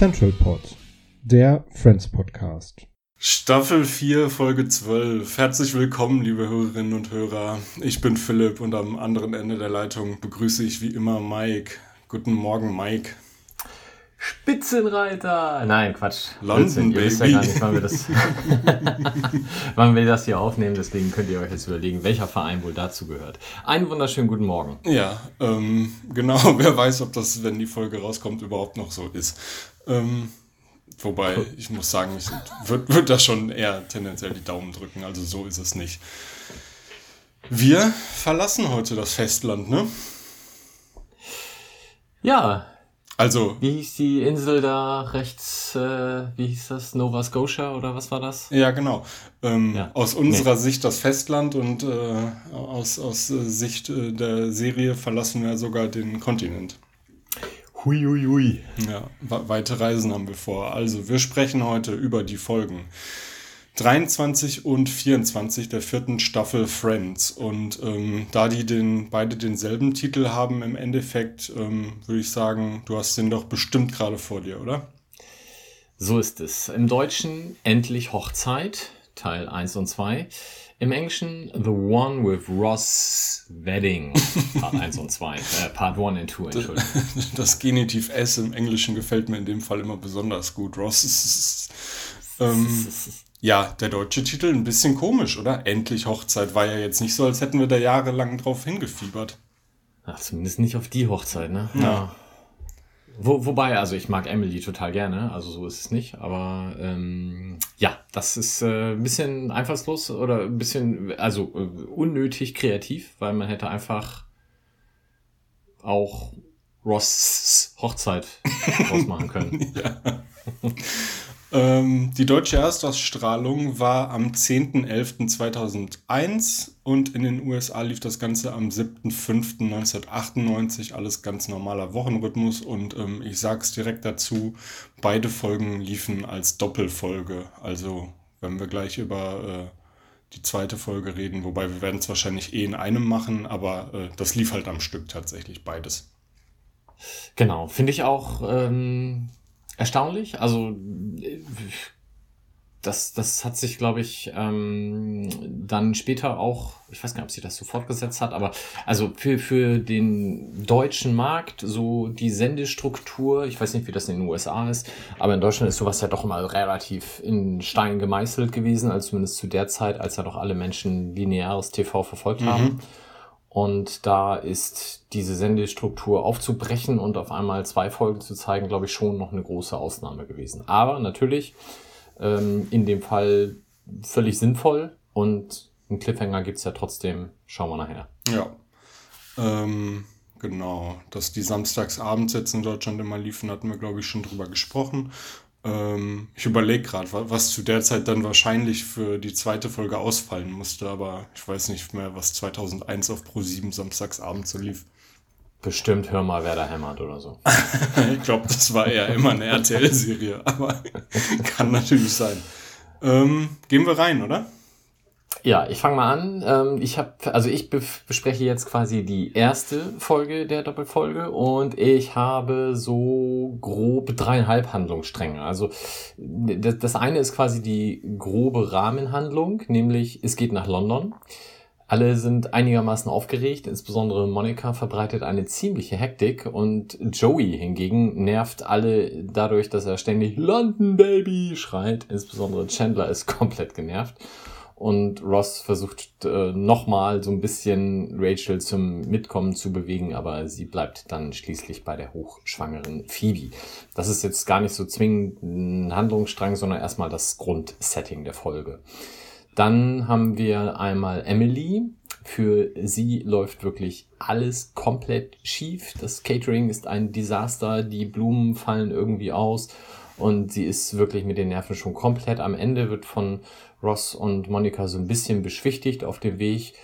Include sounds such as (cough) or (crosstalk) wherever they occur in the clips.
Central Pod, der Friends Podcast. Staffel 4, Folge 12. Herzlich willkommen, liebe Hörerinnen und Hörer. Ich bin Philipp und am anderen Ende der Leitung begrüße ich wie immer Mike. Guten Morgen, Mike. Spitzenreiter! Nein, Quatsch. London. Ihr wisst ja gar nicht, wann wir, das, (laughs) wann wir das hier aufnehmen. Deswegen könnt ihr euch jetzt überlegen, welcher Verein wohl dazu gehört. Einen wunderschönen guten Morgen. Ja, ähm, (laughs) genau, wer weiß, ob das, wenn die Folge rauskommt, überhaupt noch so ist. Ähm, wobei, ich muss sagen, ich würde würd da schon eher tendenziell die Daumen drücken, also so ist es nicht. Wir verlassen heute das Festland, ne? Ja, Also, wie hieß die Insel da rechts? Äh, wie hieß das? Nova Scotia oder was war das? Ja, genau. Ähm, Ja. Aus unserer Sicht das Festland und äh, aus, aus äh, Sicht äh, der Serie verlassen wir sogar den Kontinent. Hui, hui, hui. Ja, we- weite Reisen haben wir vor. Also, wir sprechen heute über die Folgen 23 und 24 der vierten Staffel Friends. Und ähm, da die den, beide denselben Titel haben, im Endeffekt ähm, würde ich sagen, du hast den doch bestimmt gerade vor dir, oder? So ist es. Im Deutschen endlich Hochzeit, Teil 1 und 2. Im Englischen The One with Ross Wedding, (laughs) Part 1 und 2. Äh, Part 1 und 2, Entschuldigung. (laughs) Das Genitiv S im Englischen gefällt mir in dem Fall immer besonders gut. Ross ist. Ähm, ja, der deutsche Titel ein bisschen komisch, oder? Endlich Hochzeit war ja jetzt nicht so, als hätten wir da jahrelang drauf hingefiebert. Ach, zumindest nicht auf die Hochzeit, ne? Ja. Wo, wobei, also ich mag Emily total gerne, also so ist es nicht, aber ähm, ja, das ist äh, ein bisschen einfallslos oder ein bisschen, also äh, unnötig kreativ, weil man hätte einfach auch Ross Hochzeit ausmachen können. (laughs) Ähm, die deutsche Erstausstrahlung war am 10.11.2001 und in den USA lief das Ganze am 7.5.1998. Alles ganz normaler Wochenrhythmus und ähm, ich sag's direkt dazu, beide Folgen liefen als Doppelfolge. Also wenn wir gleich über äh, die zweite Folge reden, wobei wir werden es wahrscheinlich eh in einem machen, aber äh, das lief halt am Stück tatsächlich beides. Genau, finde ich auch ähm, erstaunlich. Also das, das hat sich, glaube ich, ähm, dann später auch, ich weiß gar nicht, ob sie das so fortgesetzt hat, aber also für, für den deutschen Markt, so die Sendestruktur, ich weiß nicht, wie das in den USA ist, aber in Deutschland ist sowas ja doch mal relativ in Stein gemeißelt gewesen, also zumindest zu der Zeit, als ja doch alle Menschen lineares TV verfolgt haben. Und da ist diese Sendestruktur aufzubrechen und auf einmal zwei Folgen zu zeigen, glaube ich, schon noch eine große Ausnahme gewesen. Aber natürlich ähm, in dem Fall völlig sinnvoll und einen Cliffhanger gibt's ja trotzdem. Schauen wir nachher. Ja. Ähm, genau. Dass die samstagsabends jetzt in Deutschland immer liefen, hatten wir, glaube ich, schon drüber gesprochen. Ähm, ich überlege gerade, was zu der Zeit dann wahrscheinlich für die zweite Folge ausfallen musste, aber ich weiß nicht mehr, was 2001 auf Pro7 samstagsabends so lief. Bestimmt hör mal, wer da hämmert oder so. (laughs) Ich glaube, das war eher immer eine RTL-Serie, aber (laughs) kann natürlich sein. Ähm, gehen wir rein, oder? Ja, ich fange mal an. Ähm, ich habe, also ich bespreche jetzt quasi die erste Folge der Doppelfolge und ich habe so grob dreieinhalb Handlungsstränge. Also das eine ist quasi die grobe Rahmenhandlung, nämlich es geht nach London. Alle sind einigermaßen aufgeregt, insbesondere Monika verbreitet eine ziemliche Hektik und Joey hingegen nervt alle dadurch, dass er ständig London Baby schreit. Insbesondere Chandler ist (laughs) komplett genervt. Und Ross versucht äh, nochmal so ein bisschen Rachel zum Mitkommen zu bewegen, aber sie bleibt dann schließlich bei der hochschwangeren Phoebe. Das ist jetzt gar nicht so zwingend ein Handlungsstrang, sondern erstmal das Grundsetting der Folge. Dann haben wir einmal Emily. Für sie läuft wirklich alles komplett schief. Das Catering ist ein Desaster. Die Blumen fallen irgendwie aus. Und sie ist wirklich mit den Nerven schon komplett am Ende, wird von Ross und Monika so ein bisschen beschwichtigt auf dem Weg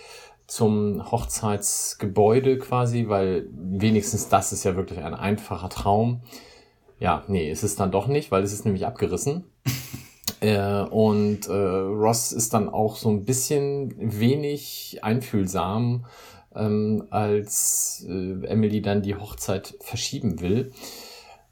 zum Hochzeitsgebäude quasi, weil wenigstens das ist ja wirklich ein einfacher Traum. Ja, nee, ist es dann doch nicht, weil es ist nämlich abgerissen. (laughs) Äh, und äh, Ross ist dann auch so ein bisschen wenig einfühlsam, ähm, als äh, Emily dann die Hochzeit verschieben will.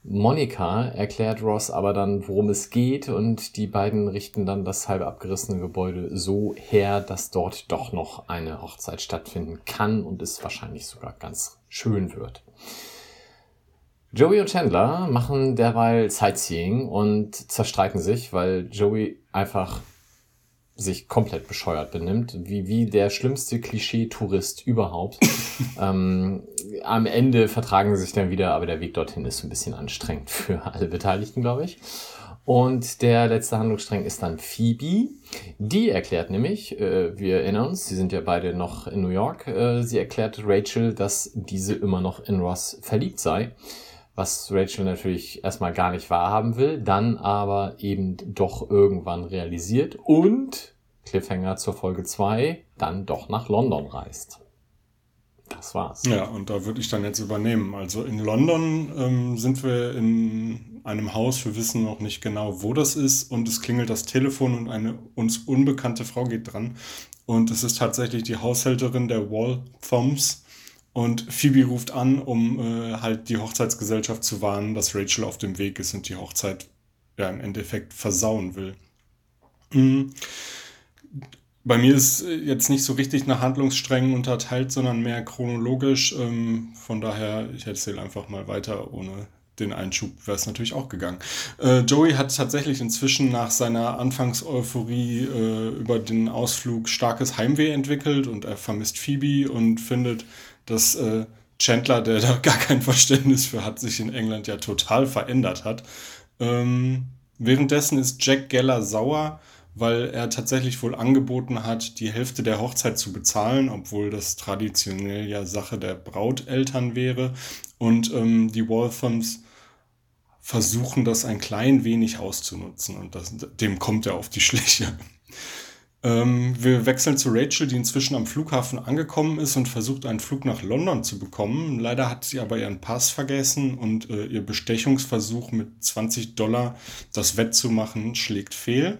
Monika erklärt Ross aber dann, worum es geht und die beiden richten dann das halb abgerissene Gebäude so her, dass dort doch noch eine Hochzeit stattfinden kann und es wahrscheinlich sogar ganz schön wird. Joey und Chandler machen derweil Sightseeing und zerstreiten sich, weil Joey einfach sich komplett bescheuert benimmt, wie, wie der schlimmste Klischee-Tourist überhaupt. (laughs) ähm, am Ende vertragen sie sich dann wieder, aber der Weg dorthin ist ein bisschen anstrengend für alle Beteiligten, glaube ich. Und der letzte Handlungsstrang ist dann Phoebe. Die erklärt nämlich, äh, wir erinnern uns, sie sind ja beide noch in New York, äh, sie erklärt Rachel, dass diese immer noch in Ross verliebt sei was Rachel natürlich erstmal gar nicht wahrhaben will, dann aber eben doch irgendwann realisiert und Cliffhanger zur Folge 2 dann doch nach London reist. Das war's. Ja, und da würde ich dann jetzt übernehmen. Also in London ähm, sind wir in einem Haus, wir wissen noch nicht genau, wo das ist, und es klingelt das Telefon und eine uns unbekannte Frau geht dran. Und es ist tatsächlich die Haushälterin der Walthoms, und Phoebe ruft an, um äh, halt die Hochzeitsgesellschaft zu warnen, dass Rachel auf dem Weg ist und die Hochzeit ja im Endeffekt versauen will. Mhm. Bei mir ist jetzt nicht so richtig nach Handlungssträngen unterteilt, sondern mehr chronologisch. Ähm, von daher, ich erzähle einfach mal weiter, ohne den Einschub wäre es natürlich auch gegangen. Äh, Joey hat tatsächlich inzwischen nach seiner Anfangseuphorie äh, über den Ausflug starkes Heimweh entwickelt und er vermisst Phoebe und findet dass äh, Chandler, der (laughs) da gar kein Verständnis für hat, sich in England ja total verändert hat. Ähm, währenddessen ist Jack Geller sauer, weil er tatsächlich wohl angeboten hat, die Hälfte der Hochzeit zu bezahlen, obwohl das traditionell ja Sache der Brauteltern wäre. Und ähm, die Walthams versuchen das ein klein wenig auszunutzen und das, dem kommt er auf die Schliche. Ähm, wir wechseln zu Rachel, die inzwischen am Flughafen angekommen ist und versucht, einen Flug nach London zu bekommen. Leider hat sie aber ihren Pass vergessen und äh, ihr Bestechungsversuch mit 20 Dollar das wettzumachen schlägt fehl.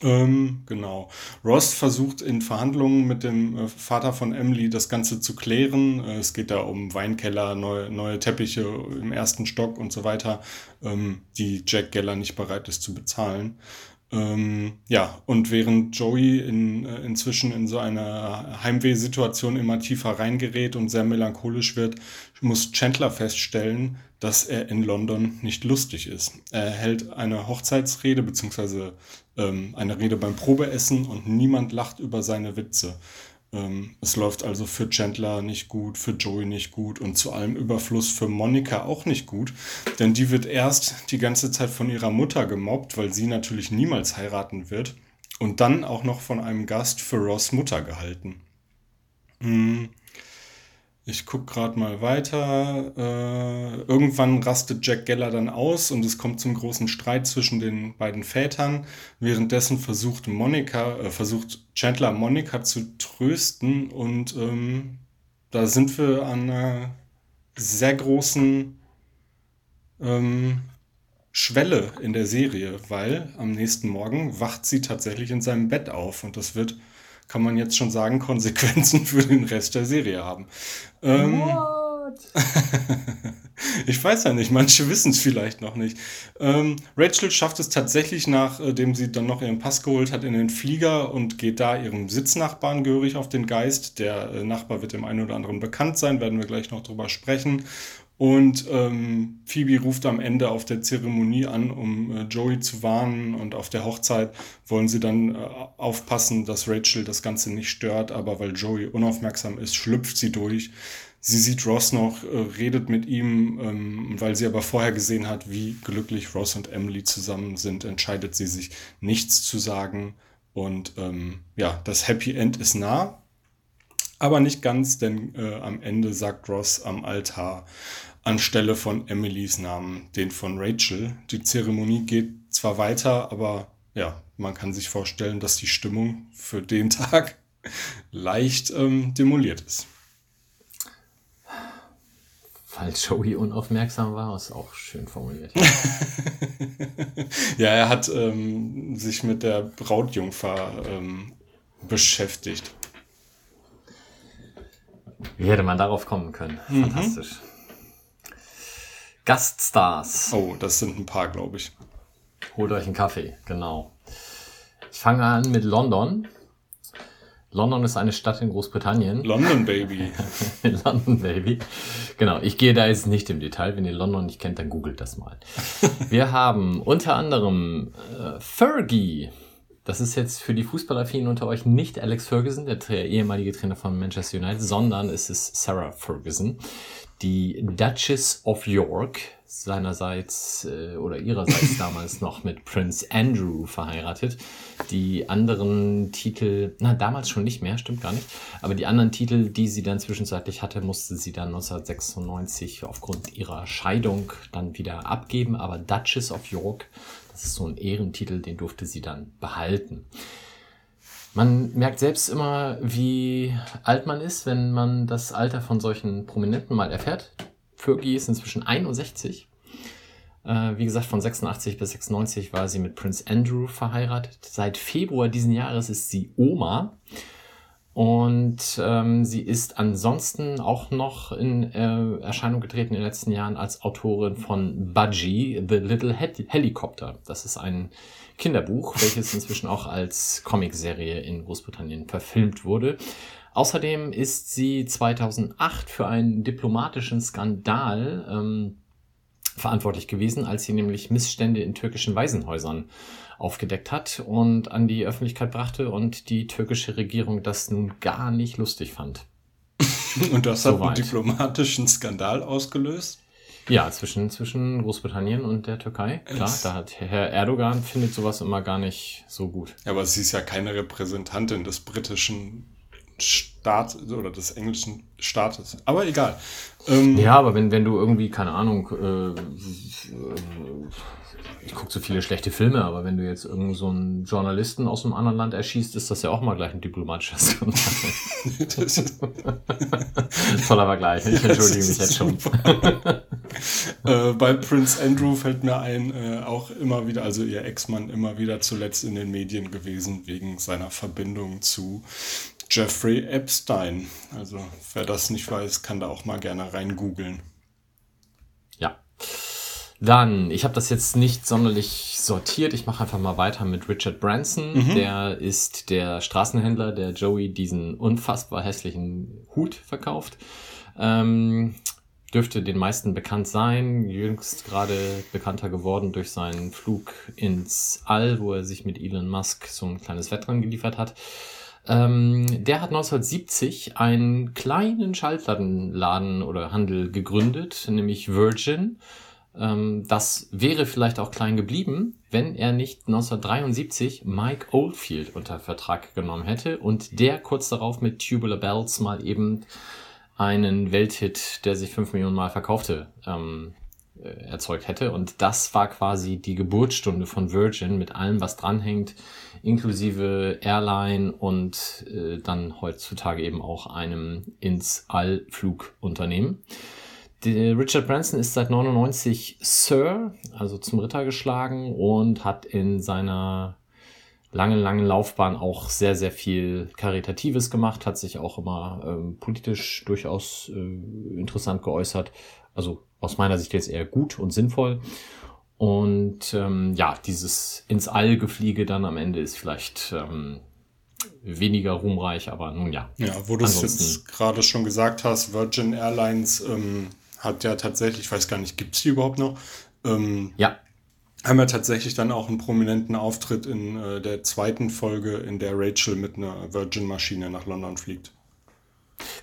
Ähm, genau. Ross versucht in Verhandlungen mit dem äh, Vater von Emily das Ganze zu klären. Äh, es geht da um Weinkeller, neue, neue Teppiche im ersten Stock und so weiter, ähm, die Jack Geller nicht bereit ist zu bezahlen. Ähm, ja, und während Joey in, äh, inzwischen in so eine Heimwehsituation immer tiefer reingerät und sehr melancholisch wird, muss Chandler feststellen, dass er in London nicht lustig ist. Er hält eine Hochzeitsrede beziehungsweise ähm, eine Rede beim Probeessen und niemand lacht über seine Witze. Ähm, es läuft also für Chandler nicht gut, für Joey nicht gut und zu allem Überfluss für Monika auch nicht gut, denn die wird erst die ganze Zeit von ihrer Mutter gemobbt, weil sie natürlich niemals heiraten wird und dann auch noch von einem Gast für Ross Mutter gehalten. Hm. Ich gucke gerade mal weiter. Äh, irgendwann rastet Jack Geller dann aus und es kommt zum großen Streit zwischen den beiden Vätern. Währenddessen versucht Monika, äh, versucht Chandler Monika zu trösten und ähm, da sind wir an einer sehr großen ähm, Schwelle in der Serie, weil am nächsten Morgen wacht sie tatsächlich in seinem Bett auf und das wird kann man jetzt schon sagen, Konsequenzen (laughs) für den Rest der Serie haben. Ähm, (laughs) ich weiß ja nicht, manche wissen es vielleicht noch nicht. Ähm, Rachel schafft es tatsächlich, nachdem sie dann noch ihren Pass geholt hat, in den Flieger und geht da ihrem Sitznachbarn gehörig auf den Geist. Der äh, Nachbar wird dem einen oder anderen bekannt sein, werden wir gleich noch drüber sprechen. Und ähm, Phoebe ruft am Ende auf der Zeremonie an, um äh, Joey zu warnen. Und auf der Hochzeit wollen sie dann äh, aufpassen, dass Rachel das Ganze nicht stört. Aber weil Joey unaufmerksam ist, schlüpft sie durch. Sie sieht Ross noch, äh, redet mit ihm. Ähm, weil sie aber vorher gesehen hat, wie glücklich Ross und Emily zusammen sind, entscheidet sie sich, nichts zu sagen. Und ähm, ja, das Happy End ist nah. Aber nicht ganz, denn äh, am Ende sagt Ross am Altar, anstelle von Emilys Namen, den von Rachel. Die Zeremonie geht zwar weiter, aber ja, man kann sich vorstellen, dass die Stimmung für den (laughs) Tag leicht ähm, demoliert ist. Weil Joey unaufmerksam war, ist auch schön formuliert. (laughs) ja, er hat ähm, sich mit der Brautjungfer ähm, beschäftigt. Wie hätte man darauf kommen können? Mhm. Gaststars. Oh, das sind ein paar, glaube ich. Holt euch einen Kaffee, genau. Ich fange an mit London. London ist eine Stadt in Großbritannien. London Baby. (laughs) London Baby. Genau, ich gehe da jetzt nicht im Detail. Wenn ihr London nicht kennt, dann googelt das mal. (laughs) Wir haben unter anderem äh, Fergie. Das ist jetzt für die Fußballaffinen unter euch nicht Alex Ferguson, der ehemalige Trainer von Manchester United, sondern es ist Sarah Ferguson die Duchess of York, seinerseits äh, oder ihrerseits (laughs) damals noch mit Prince Andrew verheiratet. Die anderen Titel, na damals schon nicht mehr, stimmt gar nicht, aber die anderen Titel, die sie dann zwischenzeitlich hatte, musste sie dann 1996 aufgrund ihrer Scheidung dann wieder abgeben. Aber Duchess of York, das ist so ein Ehrentitel, den durfte sie dann behalten. Man merkt selbst immer, wie alt man ist, wenn man das Alter von solchen Prominenten mal erfährt. Fergie ist inzwischen 61. Äh, wie gesagt, von 86 bis 96 war sie mit Prince Andrew verheiratet. Seit Februar diesen Jahres ist sie Oma. Und ähm, sie ist ansonsten auch noch in äh, Erscheinung getreten in den letzten Jahren als Autorin von Budgie, The Little Helicopter. Das ist ein Kinderbuch, welches inzwischen auch als Comicserie in Großbritannien verfilmt wurde. Außerdem ist sie 2008 für einen diplomatischen Skandal ähm, verantwortlich gewesen, als sie nämlich Missstände in türkischen Waisenhäusern aufgedeckt hat und an die Öffentlichkeit brachte und die türkische Regierung das nun gar nicht lustig fand. (laughs) und das hat einen diplomatischen Skandal ausgelöst? Ja, zwischen, zwischen Großbritannien und der Türkei. Klar, da hat Herr Erdogan findet sowas immer gar nicht so gut. Ja, aber sie ist ja keine Repräsentantin des britischen Staat oder des englischen Staates. Aber egal. Ähm, ja, aber wenn, wenn du irgendwie, keine Ahnung, äh, ich gucke so viele schlechte Filme, aber wenn du jetzt irgend so einen Journalisten aus einem anderen Land erschießt, ist das ja auch mal gleich ein diplomatischer Skandal. Toller (laughs) Vergleich, ich entschuldige mich jetzt schon. (laughs) äh, bei Prince Andrew fällt mir ein, äh, auch immer wieder, also ihr Ex-Mann immer wieder zuletzt in den Medien gewesen, wegen seiner Verbindung zu Jeffrey Epstein. Also wer das nicht weiß, kann da auch mal gerne rein googeln. Ja. Dann, ich habe das jetzt nicht sonderlich sortiert. Ich mache einfach mal weiter mit Richard Branson. Mhm. Der ist der Straßenhändler, der Joey diesen unfassbar hässlichen Hut verkauft. Ähm, dürfte den meisten bekannt sein. Jüngst gerade bekannter geworden durch seinen Flug ins All, wo er sich mit Elon Musk so ein kleines Wettrennen geliefert hat. Ähm, der hat 1970 einen kleinen Schallplattenladen oder Handel gegründet, nämlich Virgin. Ähm, das wäre vielleicht auch klein geblieben, wenn er nicht 1973 Mike Oldfield unter Vertrag genommen hätte und der kurz darauf mit Tubular Bells mal eben einen Welthit, der sich fünf Millionen Mal verkaufte, ähm, äh, erzeugt hätte. Und das war quasi die Geburtsstunde von Virgin mit allem, was dranhängt inklusive Airline und äh, dann heutzutage eben auch einem ins All Flugunternehmen. Richard Branson ist seit 99 Sir, also zum Ritter geschlagen und hat in seiner langen, langen Laufbahn auch sehr, sehr viel Karitatives gemacht, hat sich auch immer ähm, politisch durchaus äh, interessant geäußert. Also aus meiner Sicht jetzt eher gut und sinnvoll. Und ähm, ja, dieses ins All gefliege dann am Ende ist vielleicht ähm, weniger ruhmreich, aber nun ja. Ja, wo du es jetzt gerade schon gesagt hast, Virgin Airlines ähm, hat ja tatsächlich, ich weiß gar nicht, gibt es die überhaupt noch? Ähm, Ja, haben ja tatsächlich dann auch einen prominenten Auftritt in äh, der zweiten Folge, in der Rachel mit einer Virgin-Maschine nach London fliegt.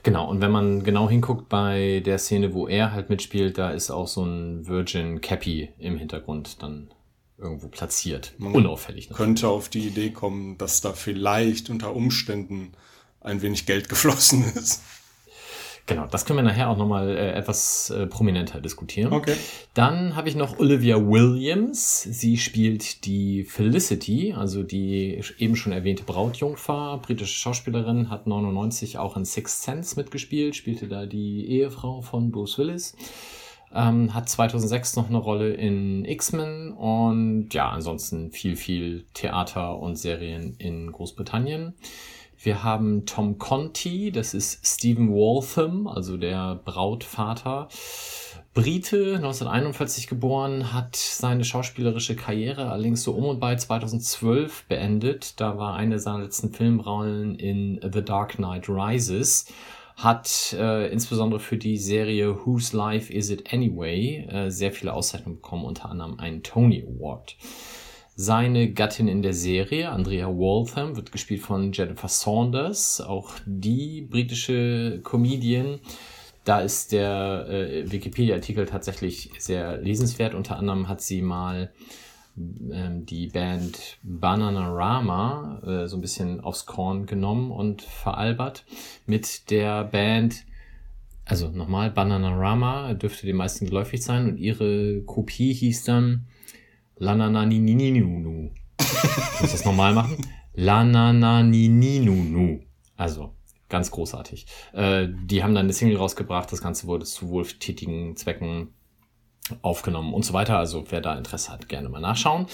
Genau. Und wenn man genau hinguckt bei der Szene, wo er halt mitspielt, da ist auch so ein Virgin Cappy im Hintergrund dann irgendwo platziert. Unauffällig. Ne? Könnte auf die Idee kommen, dass da vielleicht unter Umständen ein wenig Geld (laughs) geflossen ist. Genau, das können wir nachher auch nochmal äh, etwas äh, prominenter diskutieren. Okay. Dann habe ich noch Olivia Williams. Sie spielt die Felicity, also die eben schon erwähnte Brautjungfer, britische Schauspielerin, hat 99 auch in Sixth Sense mitgespielt, spielte da die Ehefrau von Bruce Willis. Ähm, hat 2006 noch eine Rolle in X-Men und ja, ansonsten viel, viel Theater und Serien in Großbritannien. Wir haben Tom Conti, das ist Stephen Waltham, also der Brautvater. Brite, 1941 geboren, hat seine schauspielerische Karriere allerdings so um und bei 2012 beendet. Da war eine seiner letzten Filmrollen in The Dark Knight Rises. Hat äh, insbesondere für die Serie Whose Life Is It Anyway äh, sehr viele Auszeichnungen bekommen, unter anderem einen Tony Award. Seine Gattin in der Serie, Andrea Waltham, wird gespielt von Jennifer Saunders, auch die britische Comedian. Da ist der äh, Wikipedia-Artikel tatsächlich sehr lesenswert. Unter anderem hat sie mal ähm, die Band Bananarama äh, so ein bisschen aufs Korn genommen und veralbert mit der Band also nochmal, Bananarama dürfte den meisten geläufig sein und ihre Kopie hieß dann Lanananininu. Muss das nochmal machen. Lanananininu. Also, ganz großartig. Äh, die haben dann eine Single rausgebracht, das Ganze wurde zu wohltätigen Zwecken aufgenommen und so weiter. Also, wer da Interesse hat, gerne mal nachschauen.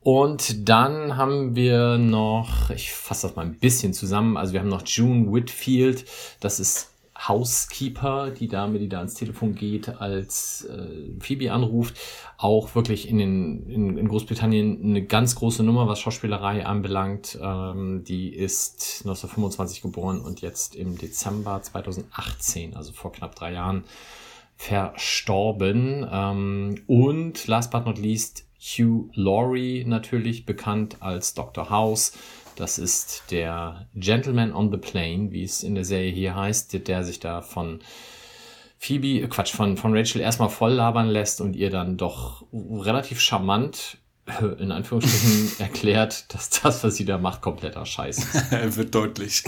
Und dann haben wir noch, ich fasse das mal ein bisschen zusammen, also wir haben noch June Whitfield, das ist Housekeeper, die Dame, die da ans Telefon geht, als äh, Phoebe anruft, auch wirklich in, den, in, in Großbritannien eine ganz große Nummer, was Schauspielerei anbelangt. Ähm, die ist 1925 geboren und jetzt im Dezember 2018, also vor knapp drei Jahren, verstorben. Ähm, und last but not least Hugh Laurie natürlich bekannt als Dr. House. Das ist der Gentleman on the Plane, wie es in der Serie hier heißt, der sich da von Phoebe, äh, Quatsch, von, von Rachel erstmal voll labern lässt und ihr dann doch relativ charmant, (laughs) in Anführungsstrichen, (laughs) erklärt, dass das, was sie da macht, kompletter Scheiß ist. (laughs) Er wird deutlich.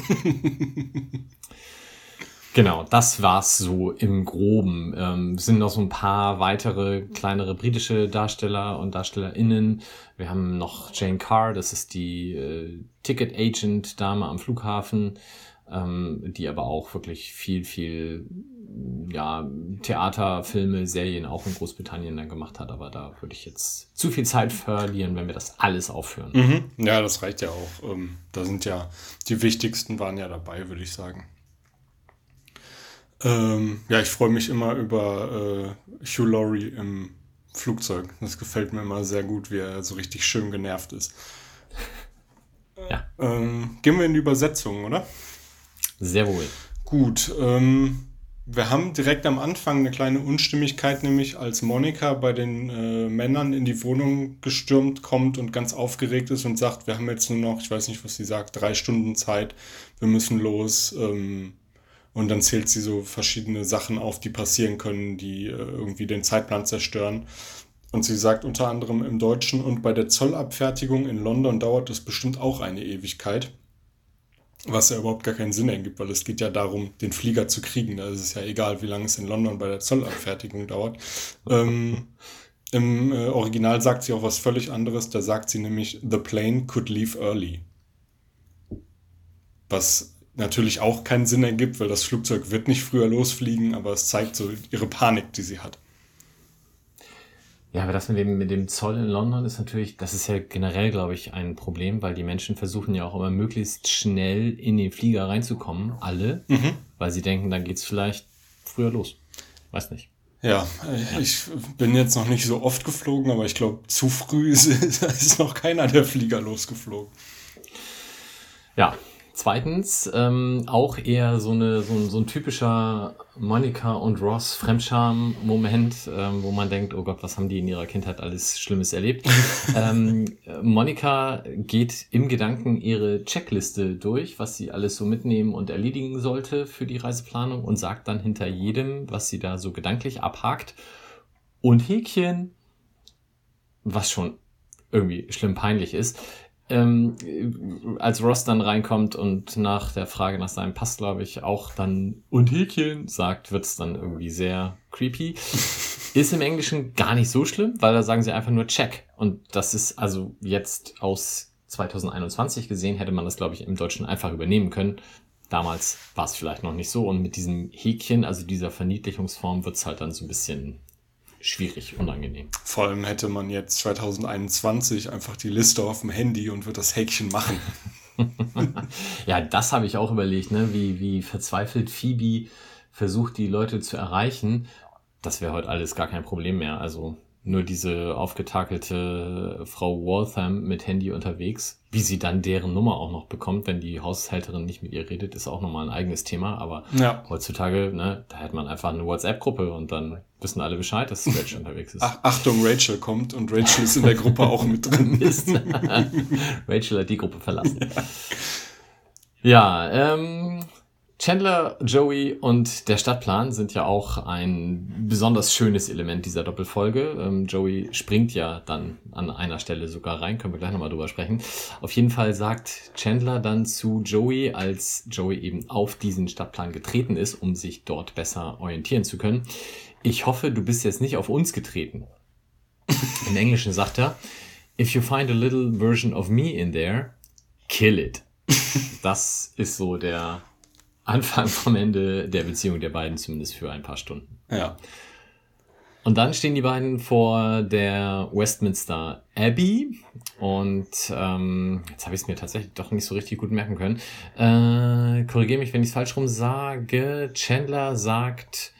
Genau, das war's so im Groben. Ähm, es sind noch so ein paar weitere kleinere britische Darsteller und DarstellerInnen. Wir haben noch Jane Carr, das ist die äh, Ticket Agent Dame am Flughafen, ähm, die aber auch wirklich viel, viel ja, Theater, Filme, Serien auch in Großbritannien dann gemacht hat. Aber da würde ich jetzt zu viel Zeit verlieren, wenn wir das alles aufführen. Mhm. Ja, das reicht ja auch. Ähm, da sind ja die wichtigsten waren ja dabei, würde ich sagen. Ähm, ja, ich freue mich immer über äh, Hugh Laurie im Flugzeug. Das gefällt mir immer sehr gut, wie er so richtig schön genervt ist. Ja. Ähm, gehen wir in die Übersetzung, oder? Sehr wohl. Gut. Ähm, wir haben direkt am Anfang eine kleine Unstimmigkeit, nämlich als Monika bei den äh, Männern in die Wohnung gestürmt kommt und ganz aufgeregt ist und sagt, wir haben jetzt nur noch, ich weiß nicht, was sie sagt, drei Stunden Zeit, wir müssen los. Ähm, und dann zählt sie so verschiedene Sachen auf, die passieren können, die äh, irgendwie den Zeitplan zerstören. Und sie sagt unter anderem im Deutschen, und bei der Zollabfertigung in London dauert es bestimmt auch eine Ewigkeit. Was ja überhaupt gar keinen Sinn ergibt, weil es geht ja darum, den Flieger zu kriegen. Da ist es ja egal, wie lange es in London bei der Zollabfertigung dauert. Ähm, Im äh, Original sagt sie auch was völlig anderes. Da sagt sie nämlich, the plane could leave early. Was natürlich auch keinen Sinn ergibt, weil das Flugzeug wird nicht früher losfliegen, aber es zeigt so ihre Panik, die sie hat. Ja, aber das mit dem, mit dem Zoll in London ist natürlich, das ist ja generell, glaube ich, ein Problem, weil die Menschen versuchen ja auch immer möglichst schnell in den Flieger reinzukommen, alle, Mhm. weil sie denken, dann geht's vielleicht früher los. Weiß nicht. Ja, ich bin jetzt noch nicht so oft geflogen, aber ich glaube, zu früh ist, (laughs) ist noch keiner der Flieger losgeflogen. Ja, Zweitens, ähm, auch eher so, eine, so, ein, so ein typischer Monika und Ross Fremdscham-Moment, ähm, wo man denkt, oh Gott, was haben die in ihrer Kindheit alles Schlimmes erlebt. (laughs) ähm, Monika geht im Gedanken ihre Checkliste durch, was sie alles so mitnehmen und erledigen sollte für die Reiseplanung und sagt dann hinter jedem, was sie da so gedanklich abhakt. Und Häkchen, was schon irgendwie schlimm peinlich ist ähm, als Ross dann reinkommt und nach der Frage nach seinem Pass, glaube ich, auch dann und Häkchen sagt, wird es dann irgendwie sehr creepy. Ist im Englischen gar nicht so schlimm, weil da sagen sie einfach nur Check. Und das ist also jetzt aus 2021 gesehen, hätte man das, glaube ich, im Deutschen einfach übernehmen können. Damals war es vielleicht noch nicht so. Und mit diesem Häkchen, also dieser Verniedlichungsform, wird es halt dann so ein bisschen schwierig, unangenehm. Vor allem hätte man jetzt 2021 einfach die Liste auf dem Handy und wird das Häkchen machen. (laughs) ja, das habe ich auch überlegt, ne? wie, wie verzweifelt Phoebe versucht, die Leute zu erreichen. Das wäre heute alles gar kein Problem mehr. Also nur diese aufgetakelte Frau Waltham mit Handy unterwegs. Wie sie dann deren Nummer auch noch bekommt, wenn die Haushälterin nicht mit ihr redet, ist auch nochmal ein eigenes Thema. Aber ja. heutzutage, ne, da hat man einfach eine WhatsApp-Gruppe und dann wissen alle Bescheid, dass Rachel unterwegs ist. Ach, Achtung, Rachel kommt und Rachel ist in der Gruppe auch mit drin. (laughs) (laughs) Rachel hat die Gruppe verlassen. Ja, ja ähm, Chandler, Joey und der Stadtplan sind ja auch ein besonders schönes Element dieser Doppelfolge. Ähm, Joey springt ja dann an einer Stelle sogar rein, können wir gleich nochmal drüber sprechen. Auf jeden Fall sagt Chandler dann zu Joey, als Joey eben auf diesen Stadtplan getreten ist, um sich dort besser orientieren zu können. Ich hoffe, du bist jetzt nicht auf uns getreten. Im Englischen sagt er, if you find a little version of me in there, kill it. Das ist so der Anfang vom Ende der Beziehung der beiden, zumindest für ein paar Stunden. Ja. Und dann stehen die beiden vor der Westminster Abbey und ähm, jetzt habe ich es mir tatsächlich doch nicht so richtig gut merken können. Äh, Korrigiere mich, wenn ich es falsch rum sage. Chandler sagt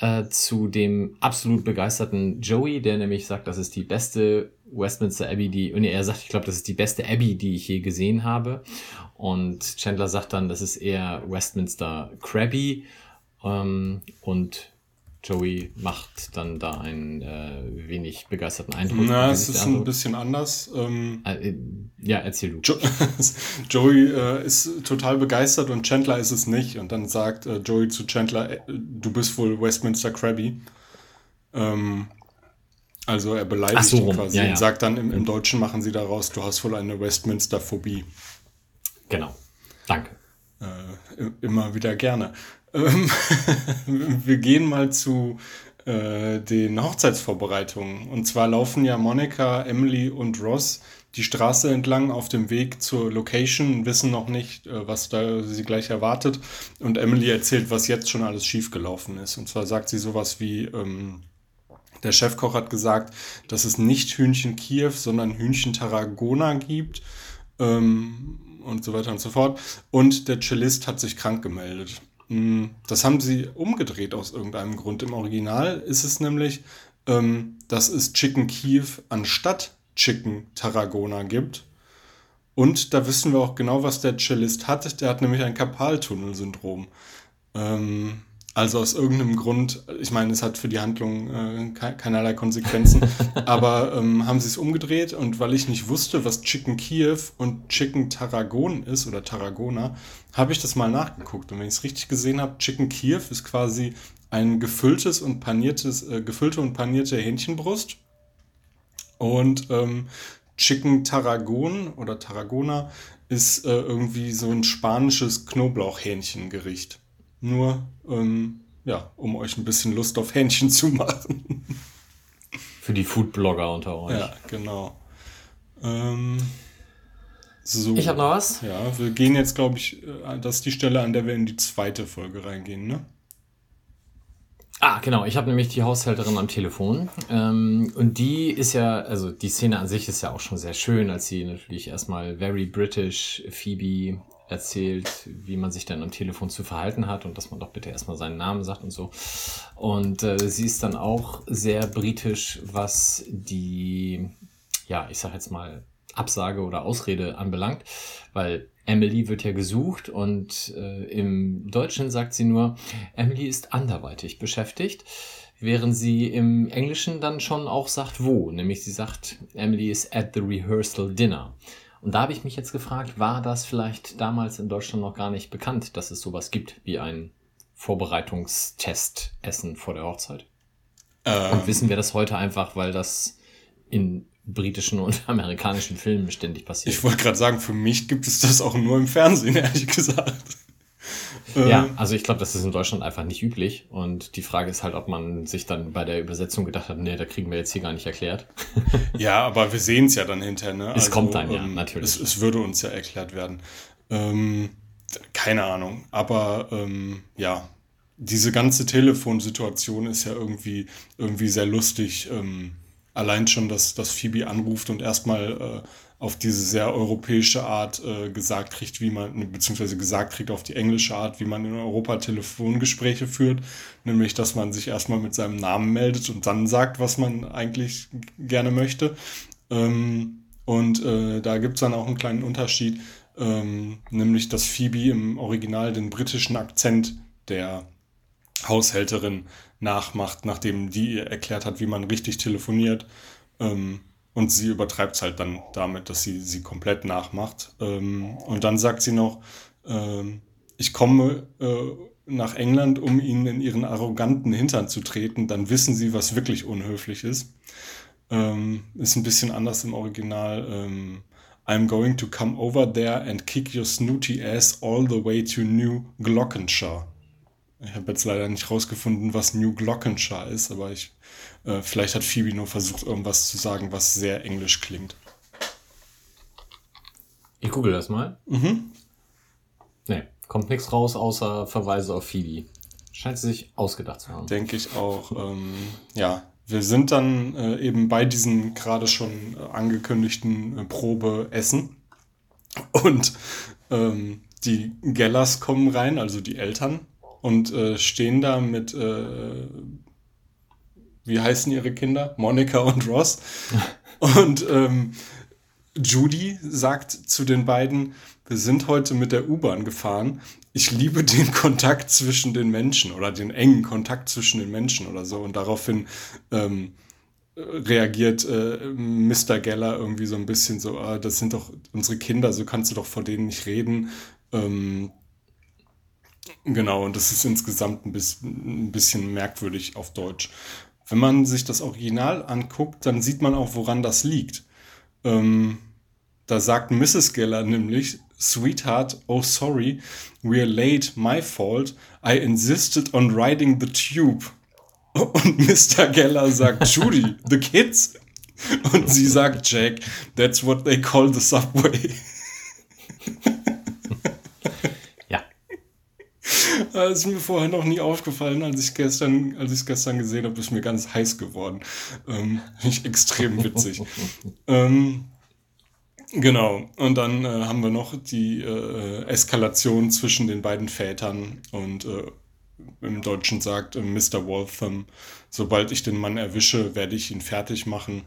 äh, zu dem absolut begeisterten Joey, der nämlich sagt, das ist die beste Westminster Abbey, die, nee, er sagt, ich glaube, das ist die beste Abbey, die ich je gesehen habe. Und Chandler sagt dann, das ist eher Westminster Krabby. Ähm, und Joey macht dann da einen äh, wenig begeisterten Eindruck. Na, es ist ein bisschen anders. Ähm, äh, ja, erzähl du. Jo (laughs) Joey äh, ist total begeistert und Chandler ist es nicht. Und dann sagt äh, Joey zu Chandler, äh, du bist wohl Westminster Krabby. Ähm, also er beleidigt so, ihn quasi ja, ja. und sagt dann, im, im Deutschen machen sie daraus, du hast wohl eine Westminster-Phobie. Genau. Danke. Äh, immer wieder gerne. Ähm, (laughs) wir gehen mal zu äh, den Hochzeitsvorbereitungen. Und zwar laufen ja Monika, Emily und Ross die Straße entlang auf dem Weg zur Location, wissen noch nicht, äh, was da sie gleich erwartet. Und Emily erzählt, was jetzt schon alles schiefgelaufen ist. Und zwar sagt sie sowas wie, ähm, der Chefkoch hat gesagt, dass es nicht Hühnchen Kiew, sondern Hühnchen Tarragona gibt. Ähm, und so weiter und so fort. Und der Cellist hat sich krank gemeldet. Hm, das haben sie umgedreht aus irgendeinem Grund. Im Original ist es nämlich, ähm, dass es Chicken Kiev anstatt Chicken Tarragona gibt. Und da wissen wir auch genau, was der Cellist hat. Der hat nämlich ein Karpaltunnelsyndrom. Ähm, also aus irgendeinem Grund, ich meine, es hat für die Handlung äh, keinerlei Konsequenzen, (laughs) aber ähm, haben sie es umgedreht und weil ich nicht wusste, was Chicken Kiew und Chicken Tarragon ist oder Tarragona, habe ich das mal nachgeguckt. Und wenn ich es richtig gesehen habe, Chicken Kiew ist quasi ein gefülltes und paniertes, äh, gefüllte und panierte Hähnchenbrust. Und ähm, Chicken Tarragon oder Tarragona ist äh, irgendwie so ein spanisches Knoblauchhähnchengericht. Nur, ähm, ja, um euch ein bisschen Lust auf Hähnchen zu machen. Für die Foodblogger unter euch. Ja, genau. Ähm, so. Ich habe noch was. Ja, wir gehen jetzt, glaube ich, äh, das ist die Stelle, an der wir in die zweite Folge reingehen, ne? Ah, genau. Ich habe nämlich die Haushälterin am Telefon. Ähm, und die ist ja, also die Szene an sich ist ja auch schon sehr schön, als sie natürlich erstmal very British Phoebe erzählt, wie man sich dann am Telefon zu verhalten hat und dass man doch bitte erstmal seinen Namen sagt und so. Und äh, sie ist dann auch sehr britisch, was die, ja, ich sag jetzt mal, Absage oder Ausrede anbelangt, weil Emily wird ja gesucht und äh, im Deutschen sagt sie nur, Emily ist anderweitig beschäftigt, während sie im Englischen dann schon auch sagt, wo, nämlich sie sagt, Emily is at the rehearsal dinner. Und da habe ich mich jetzt gefragt, war das vielleicht damals in Deutschland noch gar nicht bekannt, dass es sowas gibt wie ein Vorbereitungstestessen vor der Hochzeit? Ähm. Und wissen wir das heute einfach, weil das in britischen und (laughs) amerikanischen Filmen ständig passiert. Ich wollte gerade sagen, für mich gibt es das auch nur im Fernsehen, ehrlich gesagt. Ja, ähm. also ich glaube, das ist in Deutschland einfach nicht üblich. Und die Frage ist halt, ob man sich dann bei der Übersetzung gedacht hat, nee, da kriegen wir jetzt hier gar nicht erklärt. (laughs) ja, aber wir sehen es ja dann hinterher. Ne? Es also, kommt dann, ja, ähm, natürlich. Es, es, würde uns ja erklärt werden. Ähm, keine Ahnung. Aber ähm, ja, diese ganze Telefonsituation ist ja irgendwie, irgendwie sehr lustig. Ähm, allein schon, dass, dass Phoebe anruft und erstmal äh, auf diese sehr europäische Art äh, gesagt kriegt, wie man, beziehungsweise gesagt kriegt auf die englische Art, wie man in Europa Telefongespräche führt, nämlich dass man sich erstmal mit seinem Namen meldet und dann sagt, was man eigentlich gerne möchte. Ähm, und äh, da gibt es dann auch einen kleinen Unterschied, ähm, nämlich dass Phoebe im Original den britischen Akzent der Haushälterin nachmacht, nachdem die ihr erklärt hat, wie man richtig telefoniert. Ähm, und sie übertreibt es halt dann damit, dass sie sie komplett nachmacht. Ähm, und dann sagt sie noch, ähm, ich komme äh, nach England, um ihnen in ihren arroganten Hintern zu treten. Dann wissen sie, was wirklich unhöflich ist. Ähm, ist ein bisschen anders im Original. Ähm, I'm going to come over there and kick your snooty ass all the way to New Glockenshire. Ich habe jetzt leider nicht rausgefunden, was New Glockenshire ist, aber ich, äh, vielleicht hat Phoebe nur versucht, irgendwas zu sagen, was sehr englisch klingt. Ich google das mal. Mhm. Nee, kommt nichts raus, außer Verweise auf Phoebe. Scheint sie sich ausgedacht zu haben. Denke ich auch. Ähm, ja, wir sind dann äh, eben bei diesem gerade schon angekündigten äh, Probeessen. Und ähm, die Gellers kommen rein, also die Eltern und äh, stehen da mit, äh, wie heißen ihre Kinder? Monika und Ross. (laughs) und ähm, Judy sagt zu den beiden, wir sind heute mit der U-Bahn gefahren. Ich liebe den Kontakt zwischen den Menschen oder den engen Kontakt zwischen den Menschen oder so. Und daraufhin ähm, reagiert äh, Mr. Geller irgendwie so ein bisschen so, ah, das sind doch unsere Kinder, so kannst du doch vor denen nicht reden. Ähm, Genau, und das ist insgesamt ein bisschen, merkwürdig auf Deutsch. Wenn man sich das Original anguckt, dann sieht man auch, woran das liegt. Ähm, da sagt Mrs. Geller nämlich, Sweetheart, oh sorry, we're late, my fault. I insisted on riding the tube. (laughs) Und Mr. Geller sagt, Judy, the kids? (laughs) Und sie sagt, Jack, that's what they call the subway. (laughs) Das ist mir vorher noch nie aufgefallen, als ich gestern, als ich es gestern gesehen habe, ist mir ganz heiß geworden. Ähm, (laughs) Finde ich extrem witzig. (laughs) ähm, genau. Und dann äh, haben wir noch die äh, Eskalation zwischen den beiden Vätern und äh, im Deutschen sagt äh, Mr. Waltham, sobald ich den Mann erwische, werde ich ihn fertig machen.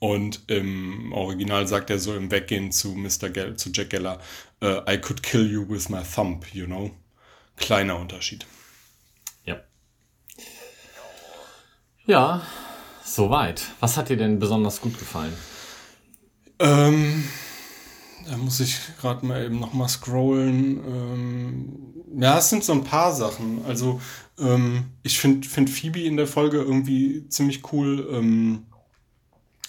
Und im Original sagt er so im Weggehen zu Mr. Gell, zu Jack Geller, uh, I could kill you with my thumb, you know kleiner Unterschied. Ja. Ja, soweit. Was hat dir denn besonders gut gefallen? Ähm, da muss ich gerade mal eben nochmal scrollen. Ähm, ja, es sind so ein paar Sachen. Also, ähm, ich finde find Phoebe in der Folge irgendwie ziemlich cool, ähm,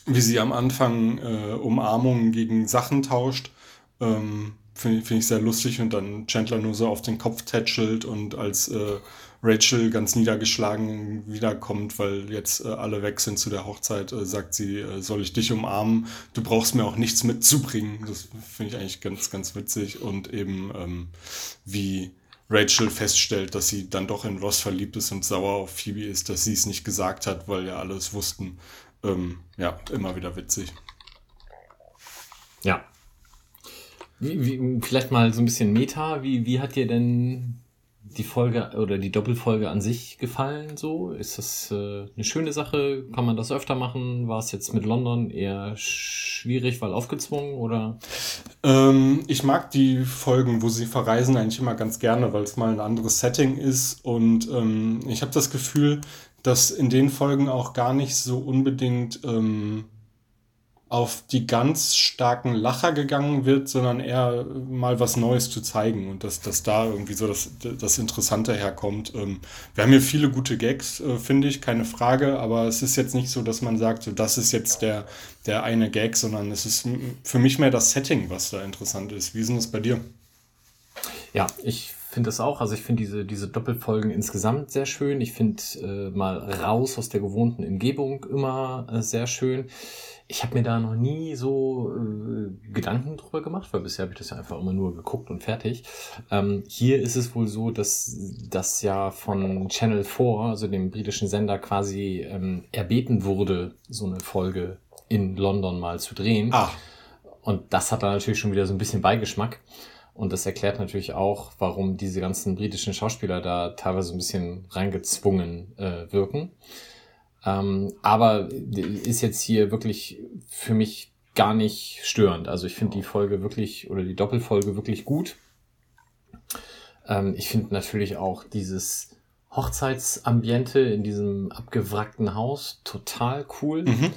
wie sie am Anfang äh, Umarmungen gegen Sachen tauscht. Ähm, Finde find ich sehr lustig und dann Chandler nur so auf den Kopf tätschelt und als äh, Rachel ganz niedergeschlagen wiederkommt, weil jetzt äh, alle weg sind zu der Hochzeit, äh, sagt sie, äh, soll ich dich umarmen? Du brauchst mir auch nichts mitzubringen. Das finde ich eigentlich ganz, ganz witzig und eben ähm, wie Rachel feststellt, dass sie dann doch in Ross verliebt ist und sauer auf Phoebe ist, dass sie es nicht gesagt hat, weil ja alles wussten. Ähm, ja, immer wieder witzig. Ja, wie, wie, vielleicht mal so ein bisschen Meta. Wie, wie hat dir denn die Folge oder die Doppelfolge an sich gefallen? So ist das äh, eine schöne Sache? Kann man das öfter machen? War es jetzt mit London eher sch schwierig, weil aufgezwungen oder? Ähm, ich mag die Folgen, wo sie verreisen, eigentlich immer ganz gerne, weil es mal ein anderes Setting ist. Und ähm, ich habe das Gefühl, dass in den Folgen auch gar nicht so unbedingt ähm, auf die ganz starken Lacher gegangen wird, sondern eher mal was Neues zu zeigen und dass, dass da irgendwie so das, das Interessante herkommt. Ähm, wir haben hier viele gute Gags, äh, finde ich, keine Frage, aber es ist jetzt nicht so, dass man sagt, so, das ist jetzt der, der eine Gag, sondern es ist für mich mehr das Setting, was da interessant ist. Wie ist denn das bei dir? Ja, ich finde das auch. Also ich finde diese, diese Doppelfolgen insgesamt sehr schön. Ich finde äh, mal raus aus der gewohnten Umgebung immer äh, sehr schön. Ich habe mir da noch nie so äh, Gedanken drüber gemacht, weil bisher habe ich das ja einfach immer nur geguckt und fertig. Ähm, hier ist es wohl so, dass das ja von Channel 4, also dem britischen Sender, quasi ähm, erbeten wurde, so eine Folge in London mal zu drehen. Ah. Und das hat da natürlich schon wieder so ein bisschen Beigeschmack. Und das erklärt natürlich auch, warum diese ganzen britischen Schauspieler da teilweise ein bisschen reingezwungen äh, wirken. Ähm, aber ist jetzt hier wirklich für mich gar nicht störend. Also ich finde die Folge wirklich oder die Doppelfolge wirklich gut. Ähm, ich finde natürlich auch dieses Hochzeitsambiente in diesem abgewrackten Haus total cool. Mhm.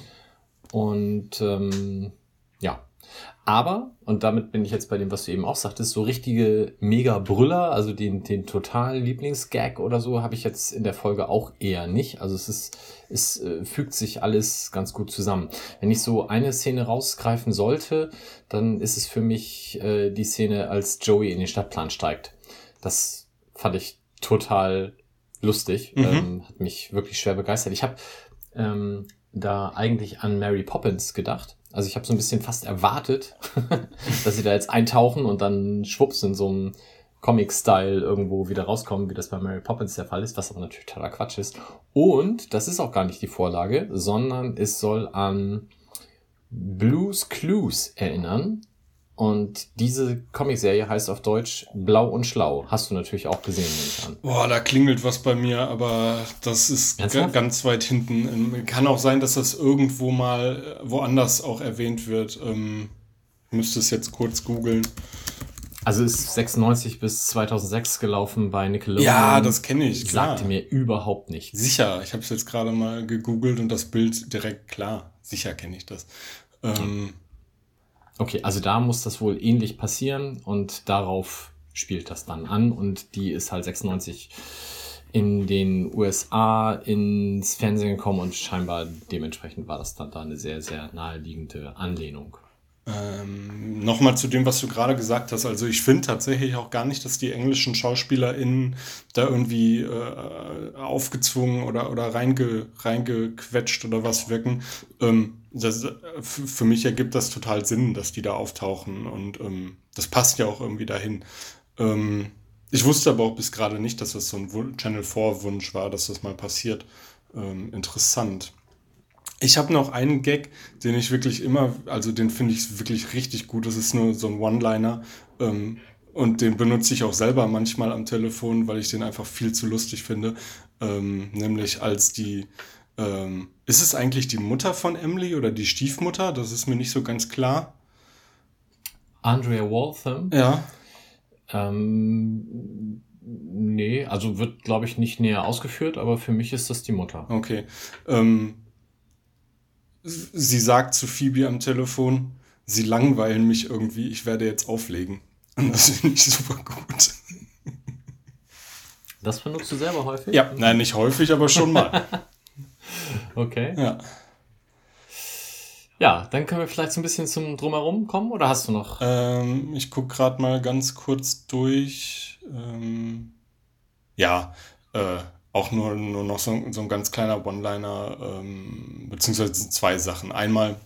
Und ähm, aber, und damit bin ich jetzt bei dem, was du eben auch sagtest, so richtige Mega-Brüller, also den, den total Lieblingsgag oder so, habe ich jetzt in der Folge auch eher nicht. Also es ist, es äh, fügt sich alles ganz gut zusammen. Wenn ich so eine Szene rausgreifen sollte, dann ist es für mich äh, die Szene, als Joey in den Stadtplan steigt. Das fand ich total lustig, Mhm. ähm, hat mich wirklich schwer begeistert. Ich habe ähm, da eigentlich an Mary Poppins gedacht. Also ich habe so ein bisschen fast erwartet, (laughs) dass sie da jetzt eintauchen und dann schwupps in so einem Comic-Style irgendwo wieder rauskommen, wie das bei Mary Poppins der Fall ist, was aber natürlich totaler Quatsch ist. Und das ist auch gar nicht die Vorlage, sondern es soll an Blues Clues erinnern. Und diese Comicserie heißt auf Deutsch Blau und Schlau. Hast du natürlich auch gesehen, nehme ich an. Boah, da klingelt was bei mir, aber das ist ganz weit hinten. Ähm, Kann auch sein, dass das irgendwo mal äh, woanders auch erwähnt wird. Ähm, ich müsste es jetzt kurz googeln. Also ist 96 bis 2006 gelaufen bei Nickelodeon. Ja, das kenne ich, klar. Sagte mir überhaupt nichts. Sicher, ich habe es jetzt gerade mal gegoogelt und das Bild direkt klar. Sicher kenne ich das. Ähm, Okay, also da muss das wohl ähnlich passieren und darauf spielt das dann an und die ist halt 96 in den USA ins Fernsehen gekommen und scheinbar dementsprechend war das dann da eine sehr, sehr naheliegende Anlehnung. Ähm, Nochmal zu dem, was du gerade gesagt hast. Also ich finde tatsächlich auch gar nicht, dass die englischen SchauspielerInnen da irgendwie äh, aufgezwungen oder, oder reinge, reingequetscht oder was wirken. Ähm, das, äh, für mich ergibt das total Sinn, dass die da auftauchen und ähm, das passt ja auch irgendwie dahin. Ähm, ich wusste aber auch bis gerade nicht, dass das so ein Channel 4 Wunsch war, dass das mal passiert. Ähm, interessant. Ich habe noch einen Gag, den ich wirklich immer, also den finde ich wirklich richtig gut. Das ist nur so ein One-Liner. Ähm, und den benutze ich auch selber manchmal am Telefon, weil ich den einfach viel zu lustig finde. Ähm, nämlich als die, ähm, ist es eigentlich die Mutter von Emily oder die Stiefmutter? Das ist mir nicht so ganz klar. Andrea Waltham, Ja. ähm, nee, also wird glaube ich nicht näher ausgeführt, aber für mich ist das die Mutter. Okay. Ähm, sie sagt zu Phoebe am Telefon, sie langweilen mich irgendwie, ich werde jetzt auflegen. Und das finde ich super gut. Das benutzt du selber häufig? Ja, nein, nicht häufig, aber schon mal. (laughs) Okay. Ja. Ja, dann können wir vielleicht so ein bisschen zum Drumherum kommen oder hast du noch? Ähm, ich gucke gerade mal ganz kurz durch. Ähm, ja, äh, auch nur, nur noch so, so ein ganz kleiner One-Liner, ähm, beziehungsweise zwei Sachen. Einmal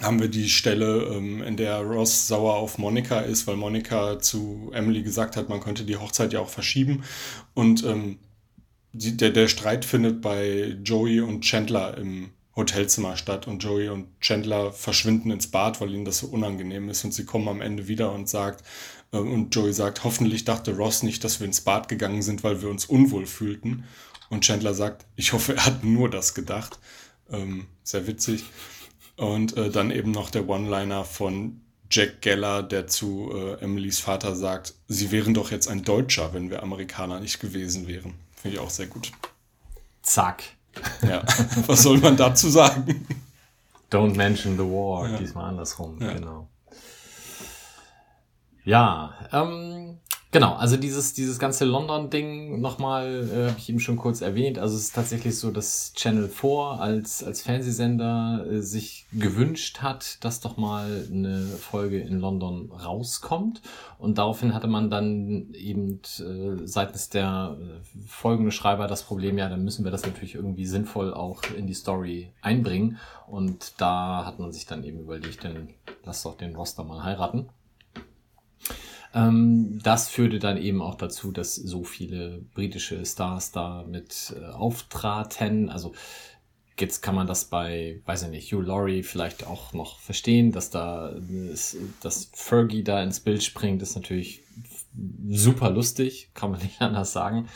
haben wir die Stelle, ähm, in der Ross sauer auf Monika ist, weil Monika zu Emily gesagt hat, man könnte die Hochzeit ja auch verschieben. Und ähm, die, der, der Streit findet bei Joey und Chandler im Hotelzimmer statt und Joey und Chandler verschwinden ins Bad, weil ihnen das so unangenehm ist und sie kommen am Ende wieder und sagt, äh, und Joey sagt, hoffentlich dachte Ross nicht, dass wir ins Bad gegangen sind, weil wir uns unwohl fühlten. Und Chandler sagt, ich hoffe, er hat nur das gedacht. Ähm, sehr witzig. Und äh, dann eben noch der One-Liner von Jack Geller, der zu äh, Emilys Vater sagt, sie wären doch jetzt ein Deutscher, wenn wir Amerikaner nicht gewesen wären. Finde ich auch sehr gut. Zack. Ja, (laughs) was soll man dazu sagen? Don't mention the war, ja. diesmal andersrum, ja. genau. Ja, ähm, Genau, also dieses, dieses ganze London-Ding nochmal, äh, habe ich eben schon kurz erwähnt. Also es ist tatsächlich so, dass Channel 4 als, als Fernsehsender äh, sich gewünscht hat, dass doch mal eine Folge in London rauskommt. Und daraufhin hatte man dann eben äh, seitens der äh, folgende Schreiber das Problem, ja, dann müssen wir das natürlich irgendwie sinnvoll auch in die Story einbringen. Und da hat man sich dann eben überlegt, dann lass doch den Roster mal heiraten. Ähm, das führte dann eben auch dazu, dass so viele britische Stars da mit äh, auftraten. Also jetzt kann man das bei, weiß ich nicht, Hugh Laurie vielleicht auch noch verstehen, dass da, dass Fergie da ins Bild springt, ist natürlich super lustig, kann man (laughs) nicht anders sagen.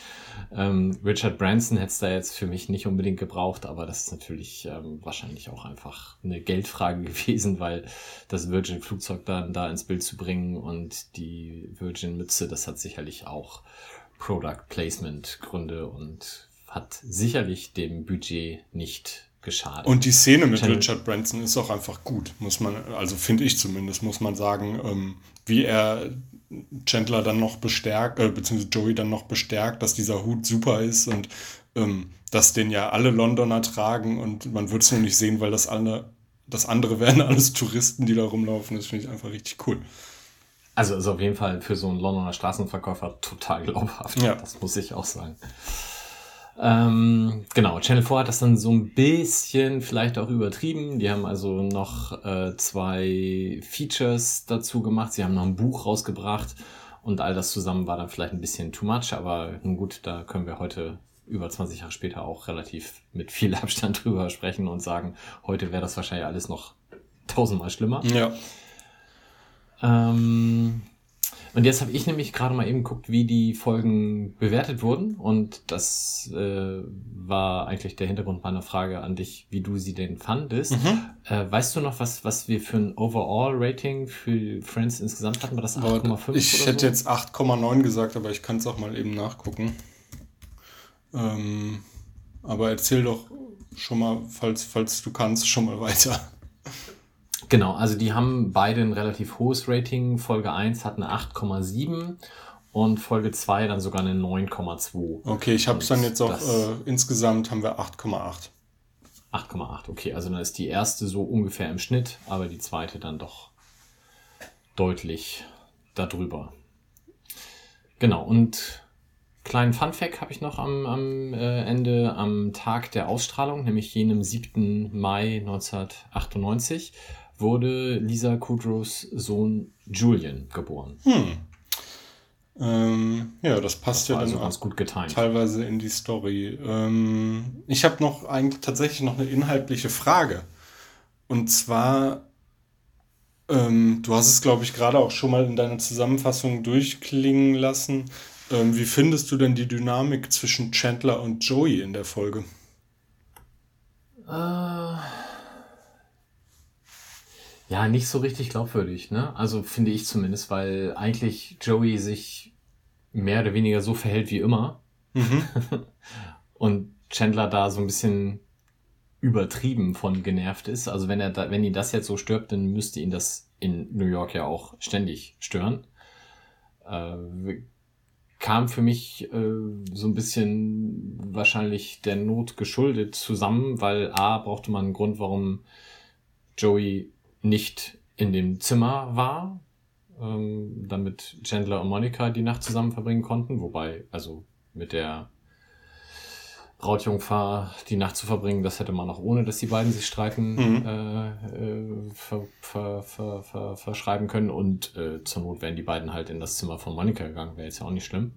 Ähm, Richard Branson hätte es da jetzt für mich nicht unbedingt gebraucht, aber das ist natürlich ähm, wahrscheinlich auch einfach eine Geldfrage (laughs) gewesen, weil das Virgin-Flugzeug dann da ins Bild zu bringen und die Virgin-Mütze, das hat sicherlich auch Product Placement Gründe und hat sicherlich dem Budget nicht geschadet. Und die Szene mit Channel Richard Branson ist auch einfach gut, muss man, also finde ich zumindest, muss man sagen, ähm, wie er Chandler dann noch bestärkt, äh, beziehungsweise Joey dann noch bestärkt, dass dieser Hut super ist und ähm, dass den ja alle Londoner tragen und man wird es nur nicht sehen, weil das alle, das andere wären alles Touristen, die da rumlaufen. Das finde ich einfach richtig cool. Also ist auf jeden Fall für so einen Londoner Straßenverkäufer total glaubhaft. Ja. Das muss ich auch sagen. Ähm, genau, Channel 4 hat das dann so ein bisschen vielleicht auch übertrieben. Die haben also noch äh, zwei Features dazu gemacht. Sie haben noch ein Buch rausgebracht und all das zusammen war dann vielleicht ein bisschen too much, aber nun gut, da können wir heute über 20 Jahre später auch relativ mit viel (laughs) Abstand drüber sprechen und sagen, heute wäre das wahrscheinlich alles noch tausendmal schlimmer. Ja. Ähm, und jetzt habe ich nämlich gerade mal eben geguckt, wie die Folgen bewertet wurden. Und das äh, war eigentlich der Hintergrund meiner Frage an dich, wie du sie denn fandest. Mhm. Äh, weißt du noch, was, was wir für ein Overall-Rating für Friends insgesamt hatten? War das 8,5? Ich hätte so? jetzt 8,9 gesagt, aber ich kann es auch mal eben nachgucken. Ähm, aber erzähl doch schon mal, falls, falls du kannst, schon mal weiter. Genau, also die haben beide ein relativ hohes Rating. Folge 1 hat eine 8,7 und Folge 2 dann sogar eine 9,2. Okay, ich habe es dann jetzt auch, äh, insgesamt haben wir 8,8. 8,8, okay, also dann ist die erste so ungefähr im Schnitt, aber die zweite dann doch deutlich darüber. Genau, und kleinen Fun-Fact habe ich noch am, am äh, Ende, am Tag der Ausstrahlung, nämlich jenem 7. Mai 1998, wurde Lisa Kudrows Sohn Julian geboren. Hm. Ähm, ja, das passt das ja also dann ganz gut getimt. teilweise in die Story. Ähm, ich habe noch eigentlich tatsächlich noch eine inhaltliche Frage. Und zwar, ähm, du hast es, glaube ich, gerade auch schon mal in deiner Zusammenfassung durchklingen lassen. Ähm, wie findest du denn die Dynamik zwischen Chandler und Joey in der Folge? Äh ja, nicht so richtig glaubwürdig, ne? Also finde ich zumindest, weil eigentlich Joey sich mehr oder weniger so verhält wie immer. Mhm. (laughs) Und Chandler da so ein bisschen übertrieben von genervt ist. Also wenn er da, wenn ihn das jetzt so stört, dann müsste ihn das in New York ja auch ständig stören. Äh, kam für mich äh, so ein bisschen wahrscheinlich der Not geschuldet zusammen, weil A brauchte man einen Grund, warum Joey nicht in dem Zimmer war, ähm, damit Chandler und Monika die Nacht zusammen verbringen konnten. Wobei, also mit der Brautjungfer die Nacht zu verbringen, das hätte man auch ohne, dass die beiden sich streiten, mhm. äh, äh, ver, ver, ver, ver, verschreiben können. Und äh, zur Not wären die beiden halt in das Zimmer von Monika gegangen, wäre jetzt ja auch nicht schlimm.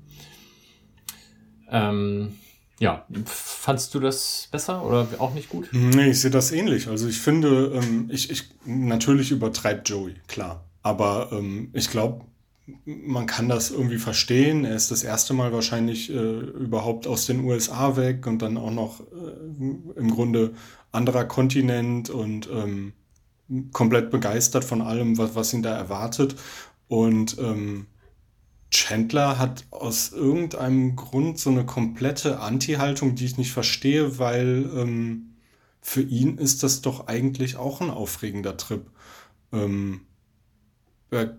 Ähm, ja, fandst du das besser oder auch nicht gut? Nee, ich sehe das ähnlich. Also ich finde, ähm, ich, ich natürlich übertreibt Joey, klar. Aber ähm, ich glaube, man kann das irgendwie verstehen. Er ist das erste Mal wahrscheinlich äh, überhaupt aus den USA weg und dann auch noch äh, im Grunde anderer Kontinent und ähm, komplett begeistert von allem, was, was ihn da erwartet. Und ähm, Chandler hat aus irgendeinem Grund so eine komplette Anti-Haltung, die ich nicht verstehe, weil ähm, für ihn ist das doch eigentlich auch ein aufregender Trip. Ähm, er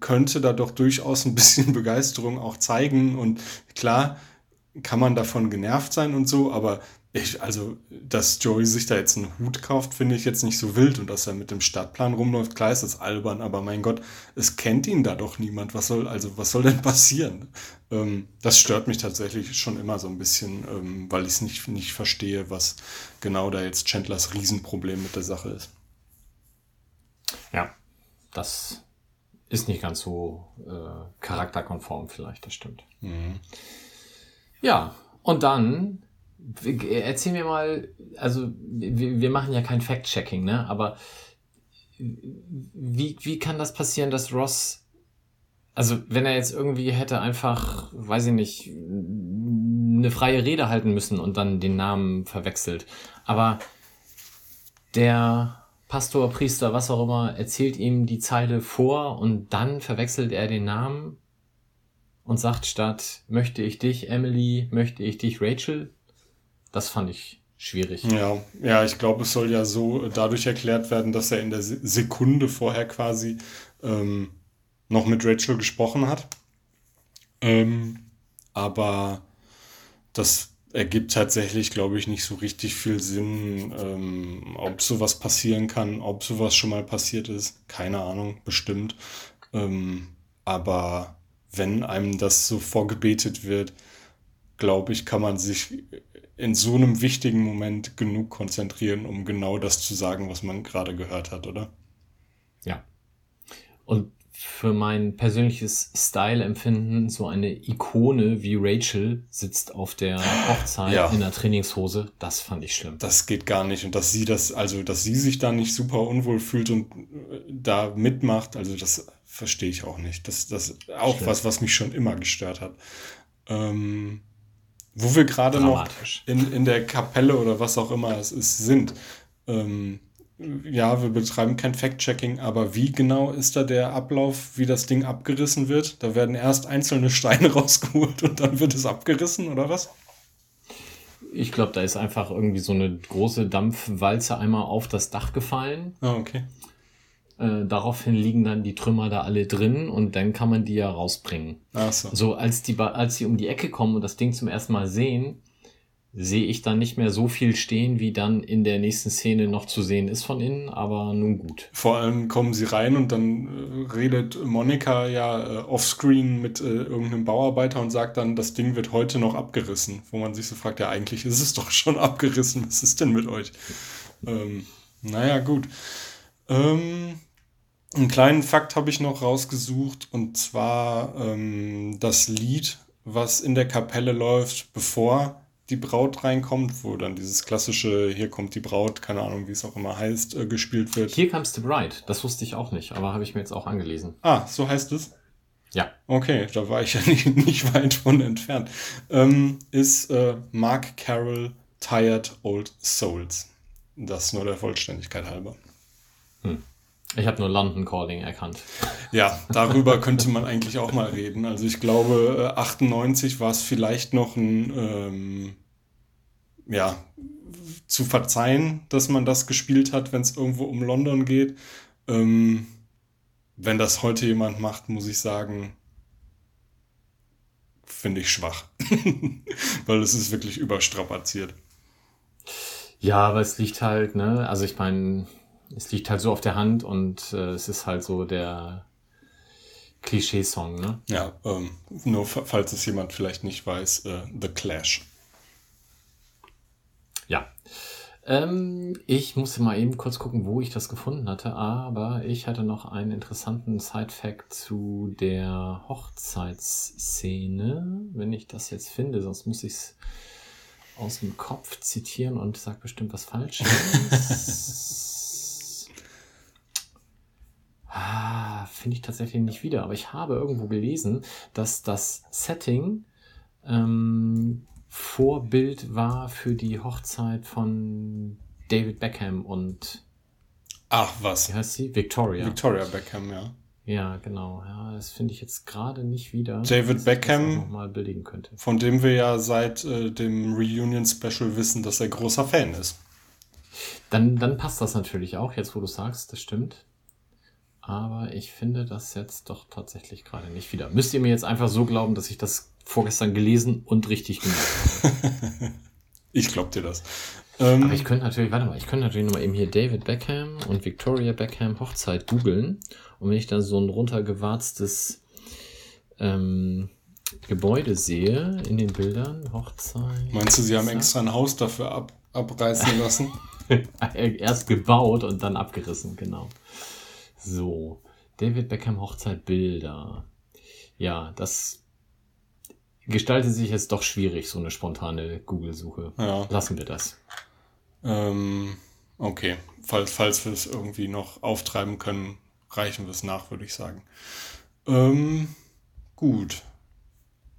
könnte da doch durchaus ein bisschen (laughs) Begeisterung auch zeigen und klar kann man davon genervt sein und so, aber ich, also, dass Joey sich da jetzt einen Hut kauft, finde ich jetzt nicht so wild und dass er mit dem Stadtplan rumläuft, klar ist das albern, aber mein Gott, es kennt ihn da doch niemand. Was soll, also, was soll denn passieren? Ähm, das stört mich tatsächlich schon immer so ein bisschen, ähm, weil ich es nicht, nicht verstehe, was genau da jetzt Chandlers Riesenproblem mit der Sache ist. Ja, das ist nicht ganz so äh, charakterkonform vielleicht, das stimmt. Mhm. Ja, und dann Erzähl mir mal, also wir, wir machen ja kein Fact-Checking, ne? Aber wie, wie kann das passieren, dass Ross, also wenn er jetzt irgendwie hätte einfach, weiß ich nicht, eine freie Rede halten müssen und dann den Namen verwechselt. Aber der Pastor, Priester, was auch immer, erzählt ihm die Zeile vor und dann verwechselt er den Namen und sagt statt möchte ich dich, Emily, möchte ich dich, Rachel. Das fand ich schwierig. Ja, ja, ich glaube, es soll ja so dadurch erklärt werden, dass er in der Sekunde vorher quasi ähm, noch mit Rachel gesprochen hat. Ähm, aber das ergibt tatsächlich, glaube ich, nicht so richtig viel Sinn, ähm, ob sowas passieren kann, ob sowas schon mal passiert ist. Keine Ahnung, bestimmt. Ähm, aber wenn einem das so vorgebetet wird, glaube ich, kann man sich in so einem wichtigen Moment genug konzentrieren, um genau das zu sagen, was man gerade gehört hat, oder? Ja. Und für mein persönliches Style-Empfinden so eine Ikone wie Rachel sitzt auf der Hochzeit ja. in der Trainingshose, das fand ich schlimm. Das geht gar nicht. Und dass sie das, also dass sie sich da nicht super unwohl fühlt und äh, da mitmacht, also das verstehe ich auch nicht. Das, ist auch Stimmt. was, was mich schon immer gestört hat. Ähm, wo wir gerade noch in, in der Kapelle oder was auch immer es ist, sind. Ähm, ja, wir betreiben kein Fact-Checking, aber wie genau ist da der Ablauf, wie das Ding abgerissen wird? Da werden erst einzelne Steine (laughs) rausgeholt und dann wird es abgerissen, oder was? Ich glaube, da ist einfach irgendwie so eine große Dampfwalze einmal auf das Dach gefallen. Ah, okay. Äh, daraufhin liegen dann die Trümmer da alle drin und dann kann man die ja rausbringen. Ach so. so als die als sie um die Ecke kommen und das Ding zum ersten Mal sehen, sehe ich dann nicht mehr so viel stehen, wie dann in der nächsten Szene noch zu sehen ist von innen, aber nun gut. Vor allem kommen sie rein und dann äh, redet Monika ja äh, offscreen mit äh, irgendeinem Bauarbeiter und sagt dann, das Ding wird heute noch abgerissen. Wo man sich so fragt, ja, eigentlich ist es doch (laughs) schon abgerissen. Was ist denn mit euch? Ähm, naja, gut. Ähm, einen kleinen Fakt habe ich noch rausgesucht und zwar ähm, das Lied, was in der Kapelle läuft, bevor die Braut reinkommt, wo dann dieses klassische Hier kommt die Braut, keine Ahnung, wie es auch immer heißt, äh, gespielt wird. Here comes the bride, das wusste ich auch nicht, aber habe ich mir jetzt auch angelesen. Ah, so heißt es? Ja. Okay, da war ich (laughs) ja nicht, nicht weit von entfernt. Ähm, ist äh, Mark Carroll Tired Old Souls. Das nur der Vollständigkeit halber. Hm. Ich habe nur London Calling erkannt. Ja, darüber könnte man eigentlich auch mal reden. Also ich glaube, 98 war es vielleicht noch ein, ähm, ja, zu verzeihen, dass man das gespielt hat, wenn es irgendwo um London geht. Ähm, wenn das heute jemand macht, muss ich sagen, finde ich schwach. (laughs) Weil es ist wirklich überstrapaziert. Ja, aber es liegt halt, ne, also ich meine, es liegt halt so auf der Hand und äh, es ist halt so der Klischee-Song, ne? Ja, ähm, nur falls es jemand vielleicht nicht weiß, äh, The Clash. Ja. Ähm, ich musste mal eben kurz gucken, wo ich das gefunden hatte, aber ich hatte noch einen interessanten Side-Fact zu der Hochzeitsszene, wenn ich das jetzt finde, sonst muss ich es aus dem Kopf zitieren und sag bestimmt was Falsches. (laughs) Ah, finde ich tatsächlich nicht wieder, aber ich habe irgendwo gelesen, dass das Setting ähm, Vorbild war für die Hochzeit von David Beckham und Ach, was? Wie heißt sie? Victoria. Victoria Beckham, ja. Ja, genau. Ja, das finde ich jetzt gerade nicht wieder. David Beckham. Mal bildigen könnte. Von dem wir ja seit äh, dem Reunion-Special wissen, dass er großer Fan ist. Dann, dann passt das natürlich auch, jetzt wo du sagst, das stimmt. Aber ich finde das jetzt doch tatsächlich gerade nicht wieder. Müsst ihr mir jetzt einfach so glauben, dass ich das vorgestern gelesen und richtig gemacht habe. (laughs) Ich glaub dir das. Ähm, Aber ich könnte natürlich, warte mal, ich könnte natürlich nochmal eben hier David Beckham und Victoria Beckham Hochzeit googeln. Und wenn ich dann so ein runtergewarztes ähm, Gebäude sehe in den Bildern, Hochzeit. meinst du, sie haben extra ein Haus dafür ab, abreißen (laughs) lassen? Erst gebaut und dann abgerissen, genau. So, David Beckham Hochzeit Bilder. Ja, das gestaltet sich jetzt doch schwierig, so eine spontane Google-Suche. Ja. Lassen wir das. ähm, okay. Falls, falls wir es irgendwie noch auftreiben können, reichen wir es nach, würde ich sagen. Ähm, gut.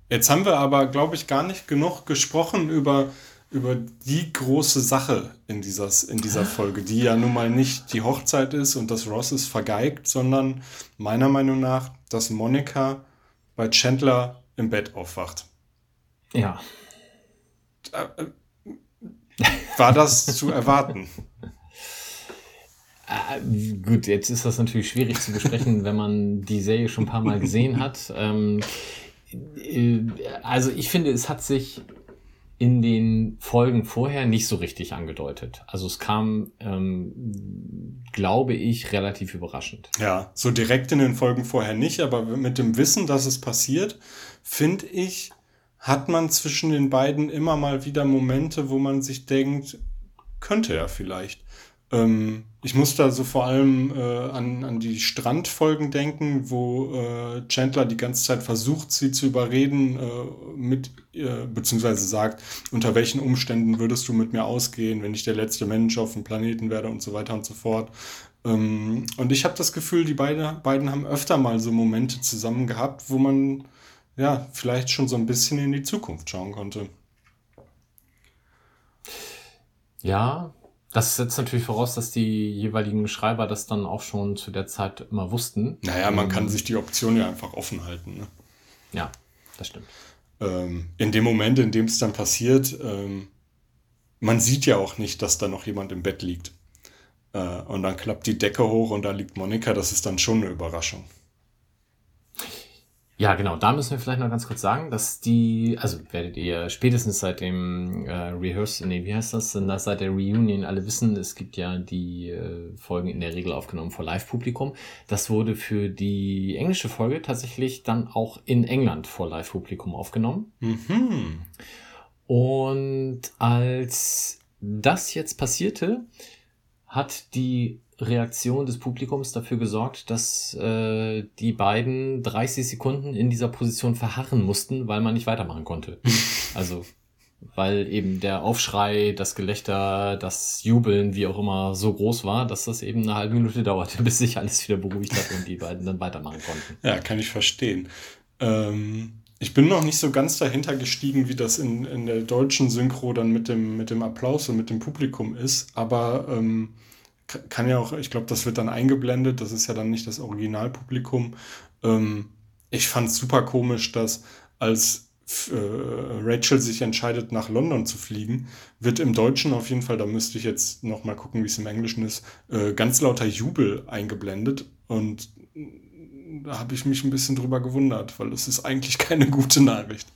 Jetzt haben wir aber, glaube ich, gar nicht genug gesprochen über, über die große Sache in, dieses, in dieser Folge, die ja nun mal nicht die Hochzeit ist und dass Ross ist vergeigt, sondern meiner Meinung nach, dass Monika bei Chandler im Bett aufwacht. Ja. War das zu erwarten? Äh, (laughs) gut, jetzt ist das natürlich schwierig zu besprechen, wenn man die Serie schon ein paar Mal gesehen hat. Ähm, äh, also ich finde, es hat sich in den Folgen vorher nicht so richtig angedeutet. Also es kam, ähm, glaube ich, relativ überraschend. Ja, so direkt in den Folgen vorher nicht, aber mit dem Wissen, dass es passiert, finde ich, hat man zwischen den beiden immer mal wieder Momente, wo man sich denkt, könnte er vielleicht. Ähm, ich muss da so vor allem äh, an, an die Strandfolgen denken, wo äh, Chandler die ganze Zeit versucht, sie zu überreden, äh, mit, äh, beziehungsweise sagt, unter welchen Umständen würdest du mit mir ausgehen, wenn ich der letzte Mensch auf dem Planeten werde und so weiter und so fort. Ähm, und ich habe das Gefühl, die beide, beiden haben öfter mal so Momente zusammen gehabt, wo man ja vielleicht schon so ein bisschen in die Zukunft schauen konnte. Ja, das setzt natürlich voraus, dass die jeweiligen Schreiber das dann auch schon zu der Zeit immer wussten. Naja, man Ähm, kann sich die Option ja einfach offen halten. Ne? Ja, das stimmt. ähm, in dem Moment, in dem es dann passiert, ähm, man sieht ja auch nicht, dass da noch jemand im Bett liegt. Äh, und dann klappt die Decke hoch und da liegt Monika, das ist dann schon eine Überraschung. Ja, genau. Da müssen wir vielleicht noch ganz kurz sagen, dass die, also werdet ihr spätestens seit dem äh, Rehearsal, nee, wie heißt das, denn das seit der Reunion alle wissen, es gibt ja die äh, Folgen in der Regel aufgenommen vor Live-Publikum. Das wurde für die englische Folge tatsächlich dann auch in England vor Live-Publikum aufgenommen. Mhm. Und als das jetzt passierte, hat die Reaktion des Publikums dafür gesorgt, dass äh, die beiden 30 Sekunden in dieser Position verharren mussten, weil man nicht weitermachen konnte. (laughs) Also, weil eben der Aufschrei, das Gelächter, das Jubeln, wie auch immer, so groß war, dass das eben eine halbe Minute dauerte, bis sich alles wieder beruhigt hat und die beiden dann weitermachen konnten. Ja, kann ich verstehen. Ähm, ich bin noch nicht so ganz dahinter gestiegen, wie das in, in der deutschen Synchro dann mit dem, mit dem Applaus und mit dem Publikum ist, aber ähm, kann ja auch, ich glaube, das wird dann eingeblendet, das ist ja dann nicht das Originalpublikum. Ähm, ich fand es super komisch, dass als äh, Rachel sich entscheidet, nach London zu fliegen, wird im Deutschen auf jeden Fall, da müsste ich jetzt noch mal gucken, wie es im Englischen ist, äh, ganz lauter Jubel eingeblendet und da habe ich mich ein bisschen drüber gewundert, weil es ist eigentlich (laughs) keine gute Nachricht.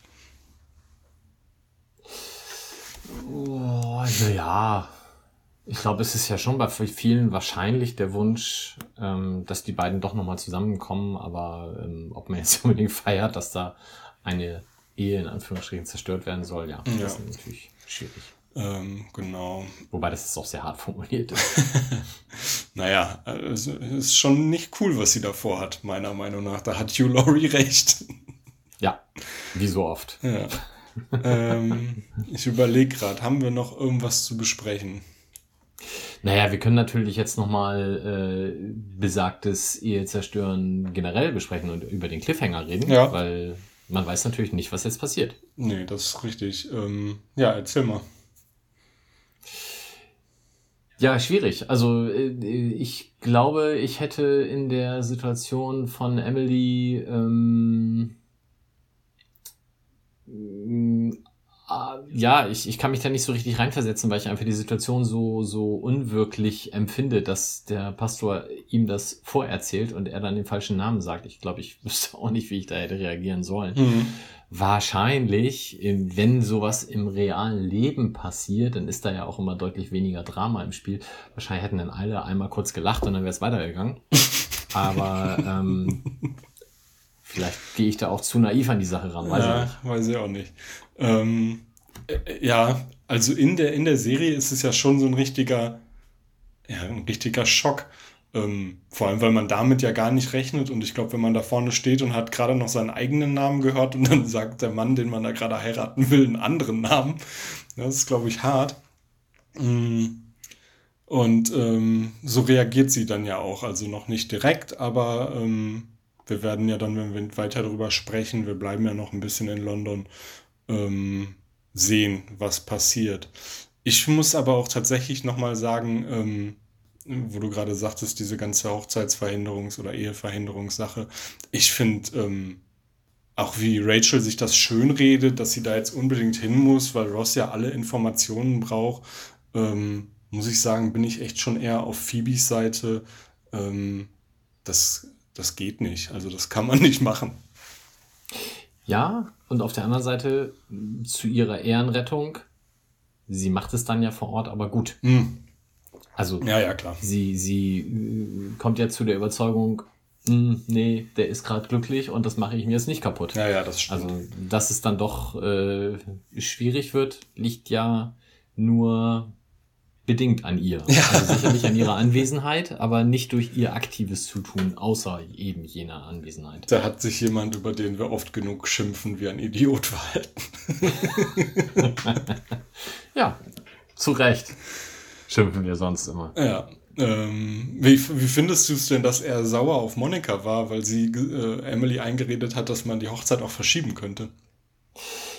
Oh, naja. Ich glaube, es ist ja schon bei vielen wahrscheinlich der Wunsch, ähm, dass die beiden doch nochmal zusammenkommen, aber ähm, ob man jetzt (laughs) unbedingt feiert, dass da eine Ehe in Anführungsstrichen zerstört werden soll, ja, Ja. das ist natürlich schwierig. Ähm, genau. Wobei das ist auch sehr hart formuliert ist. (laughs) Naja, es ist schon nicht cool, was sie davor hat, meiner Meinung nach. Da hat Hugh Laurie (laughs) recht. ja, wie so oft. Ja. ähm, ich überlege gerade, haben wir noch irgendwas zu besprechen? Naja, wir können natürlich jetzt nochmal äh, besagtes Ehe zerstören generell besprechen und über den Cliffhanger reden, Ja. weil man weiß natürlich nicht, was jetzt passiert. Nee, das ist richtig. Ähm, ja, erzähl mal. Ja, schwierig. Also äh, ich glaube, ich hätte in der Situation von Emily ähm, ja, ich, ich kann mich da nicht so richtig reinversetzen, weil ich einfach die Situation so, so unwirklich empfinde, dass der Pastor ihm das vorerzählt und er dann den falschen Namen sagt. Ich glaube, ich (laughs) wüsste auch nicht, wie ich da hätte reagieren sollen. Mhm wahrscheinlich, wenn sowas im realen Leben passiert, dann ist da ja auch immer deutlich weniger Drama im Spiel. Wahrscheinlich hätten dann alle einmal kurz gelacht und dann wäre es weitergegangen. (laughs) Aber ähm, vielleicht gehe ich da auch zu naiv an die Sache ran, weiß ja, ich nicht. Weiß ich auch nicht. Ähm, äh, ja, also in der, in der Serie ist es ja schon so ein richtiger, ja, ein richtiger Schock. Ähm, vor allem, weil man damit ja gar nicht rechnet. Und ich glaube, wenn man da vorne steht und hat gerade noch seinen eigenen Namen gehört und dann (laughs) sagt der Mann, den man da gerade heiraten will, einen anderen Namen, das ist, glaube ich, hart. Mm. Und ähm, so reagiert sie dann ja auch. Also noch nicht direkt, aber ähm, wir werden ja dann, wenn wir weiter darüber sprechen, wir bleiben ja noch ein bisschen in London, ähm, sehen, was passiert. Ich muss aber auch tatsächlich nochmal sagen, ähm, wo du gerade sagtest, diese ganze Hochzeitsverhinderungs- oder Eheverhinderungssache. Ich finde ähm, auch wie Rachel sich das schön redet, dass sie da jetzt unbedingt hin muss, weil Ross ja alle Informationen braucht, ähm, muss ich sagen, bin ich echt schon eher auf Phoebes Seite. Ähm, das, das geht nicht. Also das kann man (laughs) nicht machen. Ja, und auf der anderen Seite zu ihrer Ehrenrettung, sie macht es dann ja vor Ort aber gut. Mhm. Also ja, ja, klar. sie, sie äh, kommt ja zu der Überzeugung, hm, nee, der ist gerade glücklich und das mache ich mir jetzt nicht kaputt. Ja, ja, das stimmt. Also, dass es dann doch äh, schwierig wird, liegt ja nur bedingt an ihr. Ja. Also sicherlich an ihrer Anwesenheit, aber nicht durch ihr aktives Zutun, außer eben jener Anwesenheit. Da hat sich jemand, über den wir oft genug schimpfen, wie ein Idiot verhalten. (laughs) ja, zu Recht schimpfen wir sonst immer. Ja. Ähm, wie, wie findest du es denn, dass er sauer auf Monika war, weil sie äh, Emily eingeredet hat, dass man die Hochzeit auch verschieben könnte?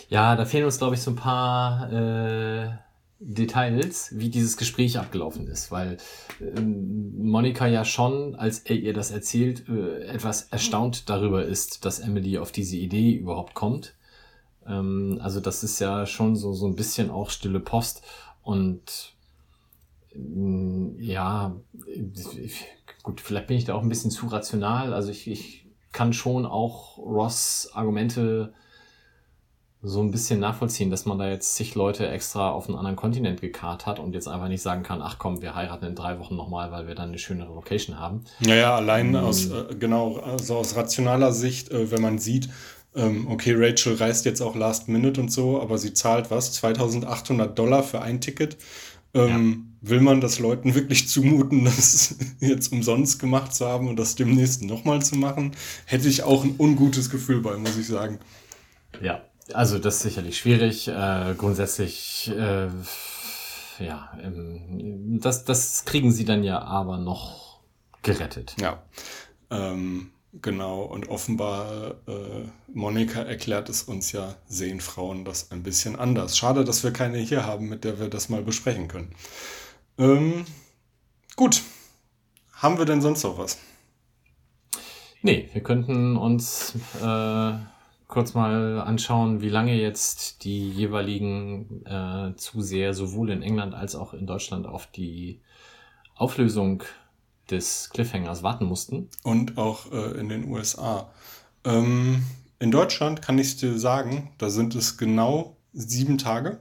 Ja, da fehlen uns, glaube ich, so ein paar äh, Details, wie dieses Gespräch abgelaufen ist, weil äh, Monika ja schon, als er ihr das erzählt, äh, etwas erstaunt darüber ist, dass Emily auf diese Idee überhaupt kommt. Ähm, also das ist ja schon so, so ein bisschen auch stille Post und ja, gut, vielleicht bin ich da auch ein bisschen zu rational. Also ich, ich kann schon auch Ross Argumente so ein bisschen nachvollziehen, dass man da jetzt zig Leute extra auf einen anderen Kontinent gekarrt hat und jetzt einfach nicht sagen kann, ach komm, wir heiraten in drei Wochen nochmal, weil wir dann eine schönere Location haben. Naja, allein ähm, aus, äh, genau, also aus rationaler Sicht, äh, wenn man sieht, ähm, okay, Rachel reist jetzt auch Last Minute und so, aber sie zahlt was? 2800 Dollar für ein Ticket. Ähm, ja. Will man das Leuten (laughs) wirklich zumuten, das (laughs) jetzt umsonst gemacht zu haben und das demnächst nochmal zu machen? Hätte ich auch ein ungutes Gefühl bei, muss ich sagen. Ja, also das ist sicherlich schwierig. Äh, grundsätzlich, äh, ja, ähm, das, das kriegen sie dann ja aber noch gerettet. Ja. Ähm, Genau, und offenbar, äh, Monika erklärt es uns ja, sehen Frauen das ein bisschen anders. Schade, dass wir keine hier haben, mit der wir das mal besprechen können. Ähm, gut, haben wir denn sonst noch was? Nee, wir könnten uns äh, kurz mal anschauen, wie lange jetzt die jeweiligen äh, Zuseher sowohl in England als auch in Deutschland auf die Auflösung des Cliffhangers warten mussten. Und auch äh, in den USA. Ähm, in Deutschland kann ich dir sagen, da sind es genau sieben Tage.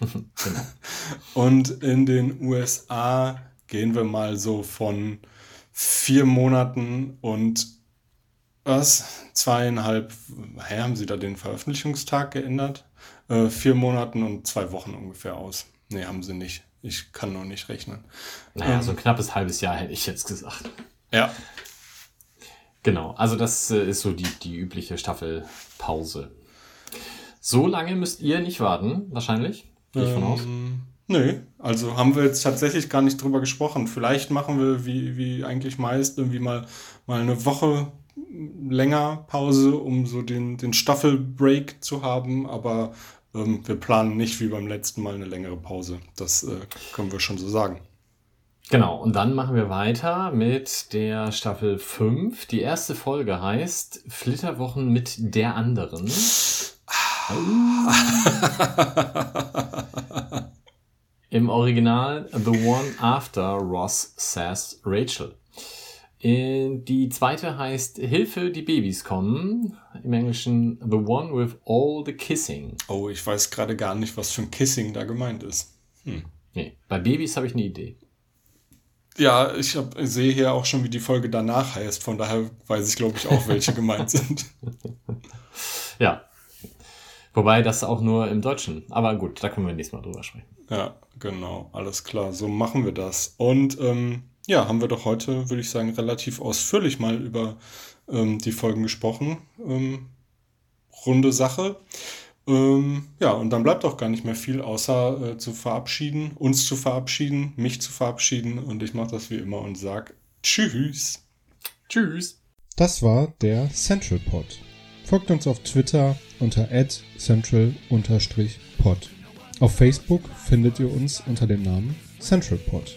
(laughs) genau. Und in den USA gehen wir mal so von vier Monaten und was? Zweieinhalb, hä, haben sie da den Veröffentlichungstag geändert? Äh, vier Monaten und zwei Wochen ungefähr aus. Nee, haben sie nicht. Ich kann noch nicht rechnen. Naja, ähm, so ein knappes halbes Jahr hätte ich jetzt gesagt. Ja. Genau, also das äh, ist so die, die übliche Staffelpause. So lange müsst ihr nicht warten, wahrscheinlich. Gehe ich ähm, von aus. Nö, also haben wir jetzt tatsächlich gar nicht drüber gesprochen. Vielleicht machen wir, wie, wie eigentlich meist, irgendwie mal, mal eine Woche länger Pause, um so den, den Staffelbreak zu haben. Aber ähm, wir planen nicht wie beim letzten Mal eine längere Pause. Das äh, können wir schon so sagen. Genau, und dann machen wir weiter mit der Staffel 5. Die erste Folge heißt Flitterwochen mit der anderen. (laughs) Im Original The One After Ross Says Rachel. Äh, Die zweite heißt Hilfe, die Babys kommen. Im Englischen The One with All the Kissing. Oh, ich weiß gerade gar nicht, was für ein Kissing da gemeint ist. Nee, bei Babys habe ich eine Idee. Ja, ich hab, sehe hier auch schon, wie die Folge danach heißt. Von daher weiß ich, glaube ich, auch, welche (laughs) gemeint sind. Ja. Wobei das auch nur im Deutschen. Aber gut, da können wir nächstes Mal drüber sprechen. Ja, genau, alles klar. So machen wir das. Und ähm, ja, haben wir doch heute, würde ich sagen, relativ ausführlich mal über ähm, die Folgen gesprochen. Ähm, runde Sache. Ähm, ja, und dann bleibt auch gar nicht mehr viel, außer äh, zu verabschieden, uns zu verabschieden, mich zu verabschieden. Und ich mache das wie immer und sage Tschüss. Tschüss. Das war der Central Pod. Folgt uns auf Twitter unter central-pod. Auf Facebook findet ihr uns unter dem Namen Central Pod.